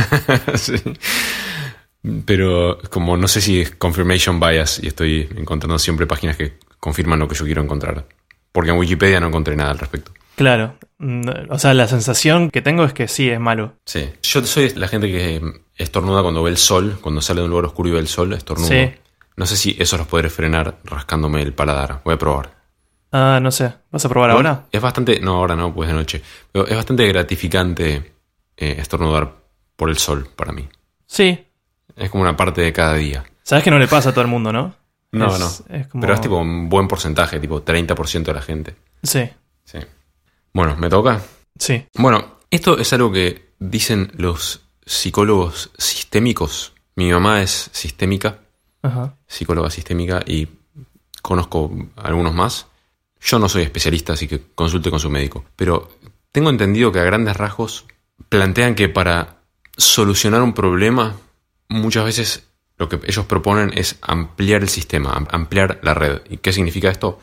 Sí. Pero como no sé si es confirmation bias y estoy encontrando siempre páginas que confirman lo que yo quiero encontrar. Porque en Wikipedia no encontré nada al respecto.
Claro. O sea, la sensación que tengo es que sí, es malo.
Sí. Yo soy la gente que estornuda cuando ve el sol, cuando sale de un lugar oscuro y ve el sol, estornudo.
Sí.
No sé si eso los podré frenar rascándome el paladar. Voy a probar.
Ah, no sé. ¿Vas a probar ahora?
Es bastante, no ahora no, pues de noche. Pero es bastante gratificante eh, estornudar por el sol para mí.
Sí.
Es como una parte de cada día.
Sabes que no le pasa a todo el mundo, ¿no?
No,
Es-
no.
es como-
Pero es tipo un buen porcentaje, tipo 30% de la gente.
Sí,
Sí. Bueno, ¿me toca?
sí.
Bueno, esto es algo que dicen los psicólogos sistémicos. Mi mamá es sistémica,
Ajá.
psicóloga sistémica, y conozco algunos más. Yo no soy especialista, así que consulte con su médico. Pero tengo entendido que a grandes rasgos plantean que para solucionar un problema, muchas veces lo que ellos proponen es ampliar el sistema, am- ampliar la red. ¿Y qué significa esto?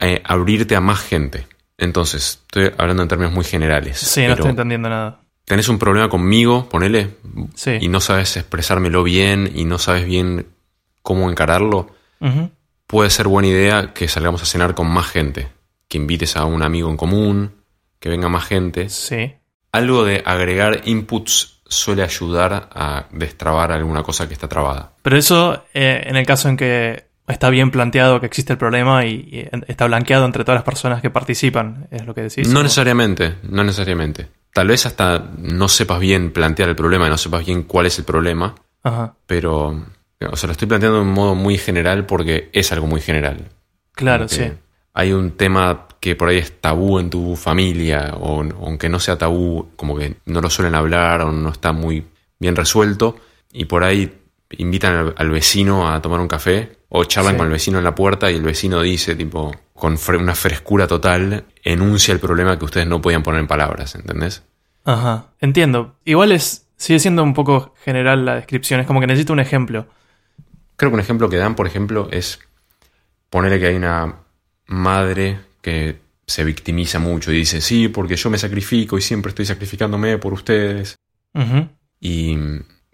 Eh, abrirte a más gente. Entonces, estoy hablando en términos muy generales.
Sí, no estoy entendiendo nada.
tenés un problema conmigo, ponele,
Sí.
y no sabes expresármelo bien y no sabes bien cómo encararlo, puede ser buena idea que salgamos a cenar con más gente, que invites a un amigo en común, que venga más gente.
Sí.
Algo de agregar inputs suele ayudar a destrabar alguna cosa que está trabada.
Pero eso eh, en el caso en que está bien planteado que existe el problema y, y está blanqueado entre todas las personas que participan, es lo que decís.
no
¿o?
necesariamente, no necesariamente. Tal vez hasta no sepas bien plantear el problema y no sepas bien cuál es el problema,
Ajá.
pero, o sea, lo estoy planteando de un modo muy general porque es algo muy general.
Claro, sí.
Hay un tema que por ahí es tabú en tu familia, o aunque no sea tabú, como que no lo suelen hablar o no está muy bien resuelto, y por ahí invitan al, al vecino a tomar un café, o charlan
Sí.
con el vecino en la puerta y el vecino dice, tipo, con fre- una frescura total, enuncia el problema que ustedes no podían poner en palabras, ¿entendés?
Ajá. Entiendo. Igual es. Sigue siendo un poco general la descripción. Es como que necesito un ejemplo.
Creo que un ejemplo que dan, por ejemplo, es ponerle que hay una madre que se victimiza mucho y dice, sí, porque yo me sacrifico y siempre estoy sacrificándome por ustedes.
Ujú.
Y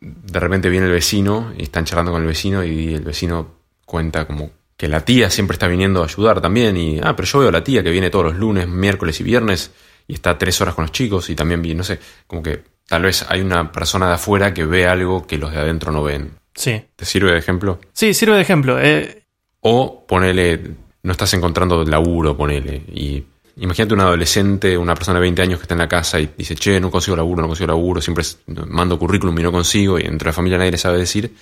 de repente viene el vecino y están charlando con el vecino y el vecino cuenta como que la tía siempre está viniendo a ayudar también y, ah, pero yo veo a la tía que viene todos los lunes, miércoles y viernes y está tres horas con los chicos y también viene, no sé, como que tal vez hay una persona de afuera que ve algo que los de adentro no ven.
Sí.
¿Te sirve de ejemplo?
Sí, sirve de ejemplo. Eh,
O ponele, no estás encontrando laburo, ponele. Y imagínate un adolescente, una persona de 20 años que está en la casa y dice, che, no consigo laburo, no consigo laburo, siempre mando currículum y no consigo, y entre la familia nadie le sabe decir.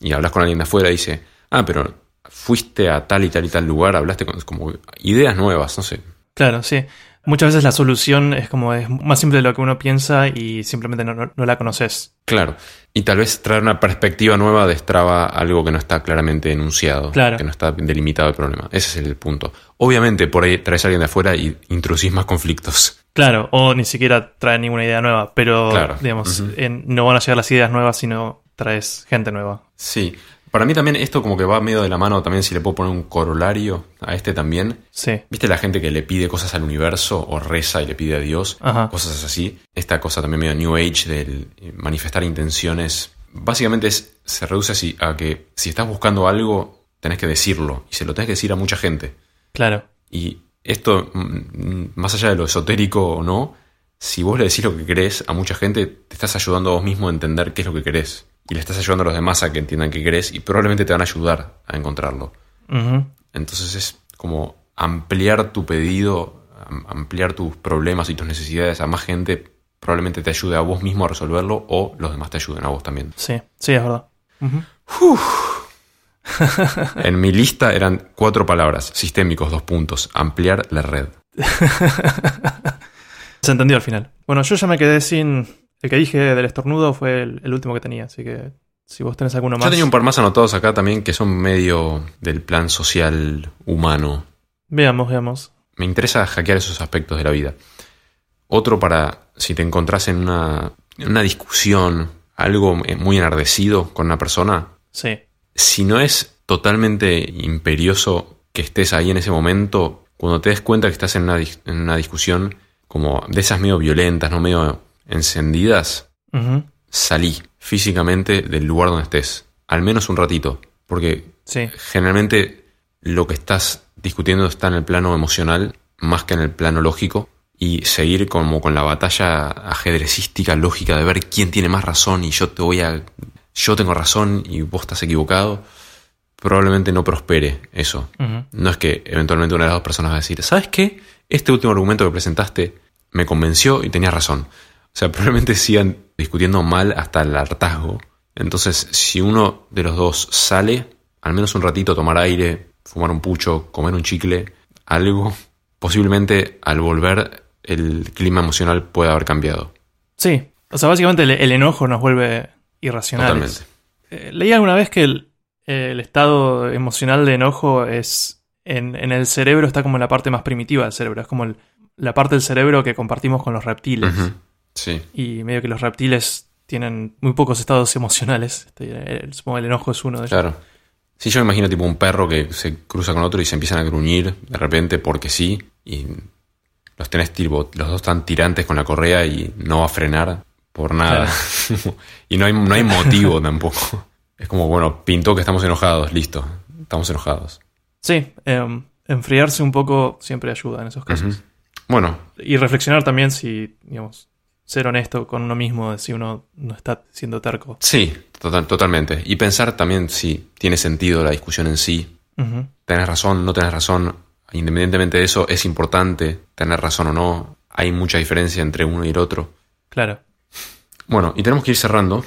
Y hablas con alguien de afuera y dice, ah, pero fuiste a tal y tal y tal lugar, hablaste con como ideas nuevas, no sé.
claro, sí. Muchas veces la solución es como es más simple de lo que uno piensa y simplemente no, no- no la conoces.
Claro. Y tal vez traer una perspectiva nueva destraba algo que no está claramente enunciado.
Claro.
Que no está delimitado el problema. Ese es el punto. Obviamente, por ahí traes a alguien de afuera y introducís más conflictos.
Claro, o ni siquiera trae ninguna idea nueva, pero
Claro.
digamos, en- no van a llegar las ideas nuevas si no traes gente nueva.
Sí. Para mí también esto como que va medio de la mano también si le puedo poner un corolario a este también.
Sí.
¿Viste la gente que le pide cosas al universo o reza y le pide a Dios?
Ajá.
Cosas así. Esta cosa también medio New Age del eh, manifestar intenciones. Básicamente es, se reduce así a que si estás buscando algo, tenés que decirlo. Y se lo tenés que decir a mucha gente.
Claro.
Y esto, mm, más allá de lo esotérico o no, si vos le decís lo que querés a mucha gente, te estás ayudando a vos mismo a entender qué es lo que querés. Y le estás ayudando a los demás a que entiendan qué querés y probablemente te van a ayudar a encontrarlo. Entonces es como ampliar tu pedido, am- ampliar tus problemas y tus necesidades a más gente, probablemente te ayude a vos mismo a resolverlo o los demás te ayuden a vos también.
Sí, sí, es verdad.
En mi lista eran cuatro palabras, sistémicos, dos puntos, ampliar la red.
Se entendió al final. Bueno, yo ya me quedé sin. El que dije del estornudo fue el, el último que tenía, así que si vos tenés alguno más.
Yo tenía un par más anotados acá también que son medio del plan social humano.
Veamos, veamos.
Me interesa hackear esos aspectos de la vida. Otro para si te encontrás en una, en una discusión, algo muy enardecido con una persona,
Sí.
si no es totalmente imperioso que estés ahí en ese momento, cuando te des cuenta que estás en una, en una discusión como de esas medio violentas, no medio encendidas, salí físicamente del lugar donde estés, al menos un ratito, porque
Sí.
generalmente lo que estás discutiendo está en el plano emocional más que en el plano lógico y seguir como con la batalla ajedrecística lógica de ver quién tiene más razón y yo te voy a yo tengo razón y vos estás equivocado probablemente no prospere eso no es que eventualmente una de las dos personas va a decir ¿sabes qué? este último argumento que presentaste me convenció y tenías razón o sea probablemente sigan discutiendo mal hasta el hartazgo entonces si uno de los dos sale al menos un ratito tomar aire fumar un pucho comer un chicle algo posiblemente al volver el clima emocional puede haber cambiado
Sí. O sea, básicamente el, el enojo nos vuelve irracionales.
totalmente
Eh, leí alguna vez que el, el estado emocional de enojo es. En, en el cerebro está como la parte más primitiva del cerebro. Es como el- la parte del cerebro que compartimos con los reptiles.
Sí
Y medio que los reptiles tienen muy pocos estados emocionales. Este, el- supongo que el enojo es uno de ellos.
Claro. Sí, yo me imagino tipo un perro que se cruza con otro y se empiezan a gruñir de repente porque sí. Y los tenés tipo, los dos están tirantes con la correa y no va a frenar por nada. y no hay, no hay motivo tampoco. Es como, bueno, pintó que estamos enojados, listo. Estamos enojados.
Sí, em, enfriarse un poco siempre ayuda en esos casos.
Bueno,
Y reflexionar también si, digamos, ser honesto con uno mismo, si uno no está siendo terco.
sí, total- totalmente. Y pensar también si tiene sentido la discusión en sí.
Ujú.
Tenés razón, no tenés razón. Independientemente de eso, es importante tener razón o no. Hay mucha diferencia entre uno y el otro.
Claro.
Bueno, y tenemos que ir cerrando.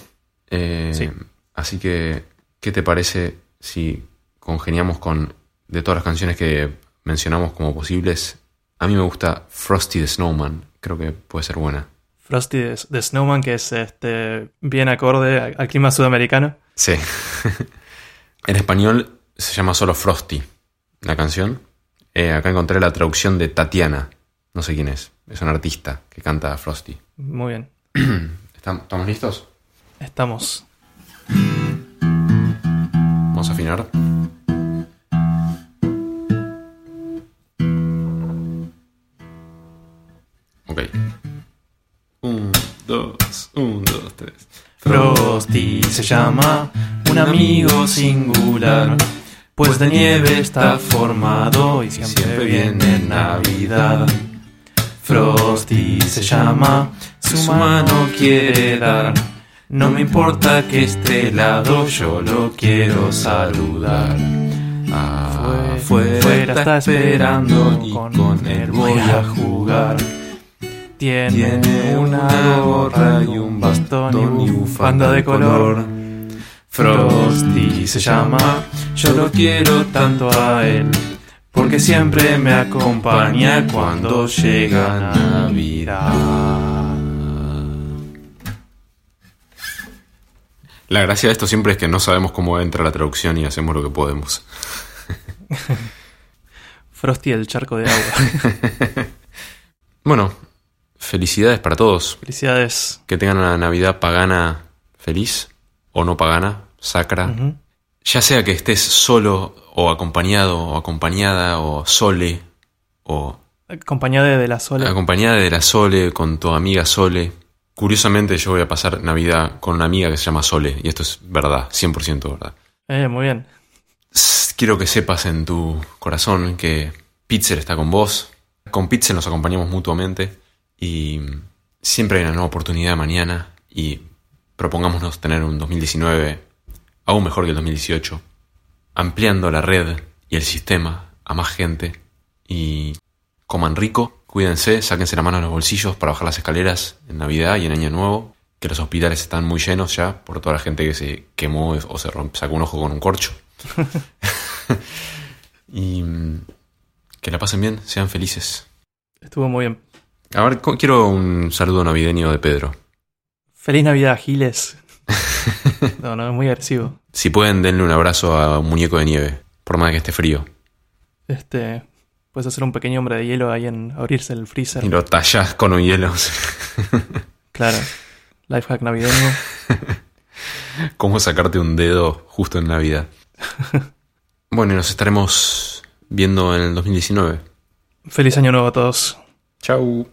Eh,
Sí.
Así que, ¿qué te parece si congeniamos con, de todas las canciones que mencionamos como posibles? A mí me gusta Frosty the Snowman. Creo que puede ser buena.
Frosty de, Snowman, que es este bien acorde al clima sudamericano.
Sí. en español se llama solo Frosty, la canción. Eh, acá encontré la traducción de Tatiana. No sé quién es. Es un artista que canta Frosty.
Muy bien.
¿Estam- ¿Estamos listos?
Estamos.
Vamos a afinar. Ok. Un, dos, un, dos, tres.
Frosty se llama un amigo singular, pues de nieve está formado y siempre viene Navidad. Frosty se llama, su mano quiere dar. No me importa que esté helado, yo lo quiero saludar. Afuera está esperando y con él voy a jugar. Tiene una gorra y un bastón y bufanda de color. Frosty se llama, yo lo quiero tanto a él, porque siempre me acompaña cuando llega Navidad.
La gracia de esto siempre es que no sabemos cómo entra la traducción y hacemos lo que podemos.
Frosty el charco de agua.
Bueno, felicidades para todos.
Felicidades.
Que tengan una Navidad pagana feliz o no pagana, sacra. Ya sea que estés solo o acompañado o acompañada o sole o
Acompañada de la sola.
acompañada de la Sole con tu amiga Sole. Curiosamente yo voy a pasar Navidad con una amiga que se llama Sole y esto es verdad, 100% verdad.
Eh, muy bien.
Quiero que sepas en tu corazón que Pizzer está con vos. Con Pizzer nos acompañamos mutuamente y siempre hay una nueva oportunidad mañana y propongámonos tener un 2019 aún mejor que el 2018, ampliando la red y el sistema a más gente y coman rico, cuídense, sáquense la mano a los bolsillos para bajar las escaleras en Navidad y en Año Nuevo, que los hospitales están muy llenos ya por toda la gente que se quemó o se romp- sacó un ojo con un corcho. y mm, que la pasen bien, sean felices.
Estuvo muy bien.
A ver, quiero un saludo navideño de Pedro.
Feliz Navidad, Giles. No, no, es muy agresivo.
Si pueden, denle un abrazo a un muñeco de nieve, por más que esté frío.
Este. Puedes hacer un pequeño hombre de hielo ahí en abrirse el freezer.
Y lo tallás con un hielo.
Claro. Lifehack navideño.
¿Cómo sacarte un dedo justo en Navidad? Bueno, y nos estaremos viendo en el 2019.
Feliz año nuevo a todos.
Chau.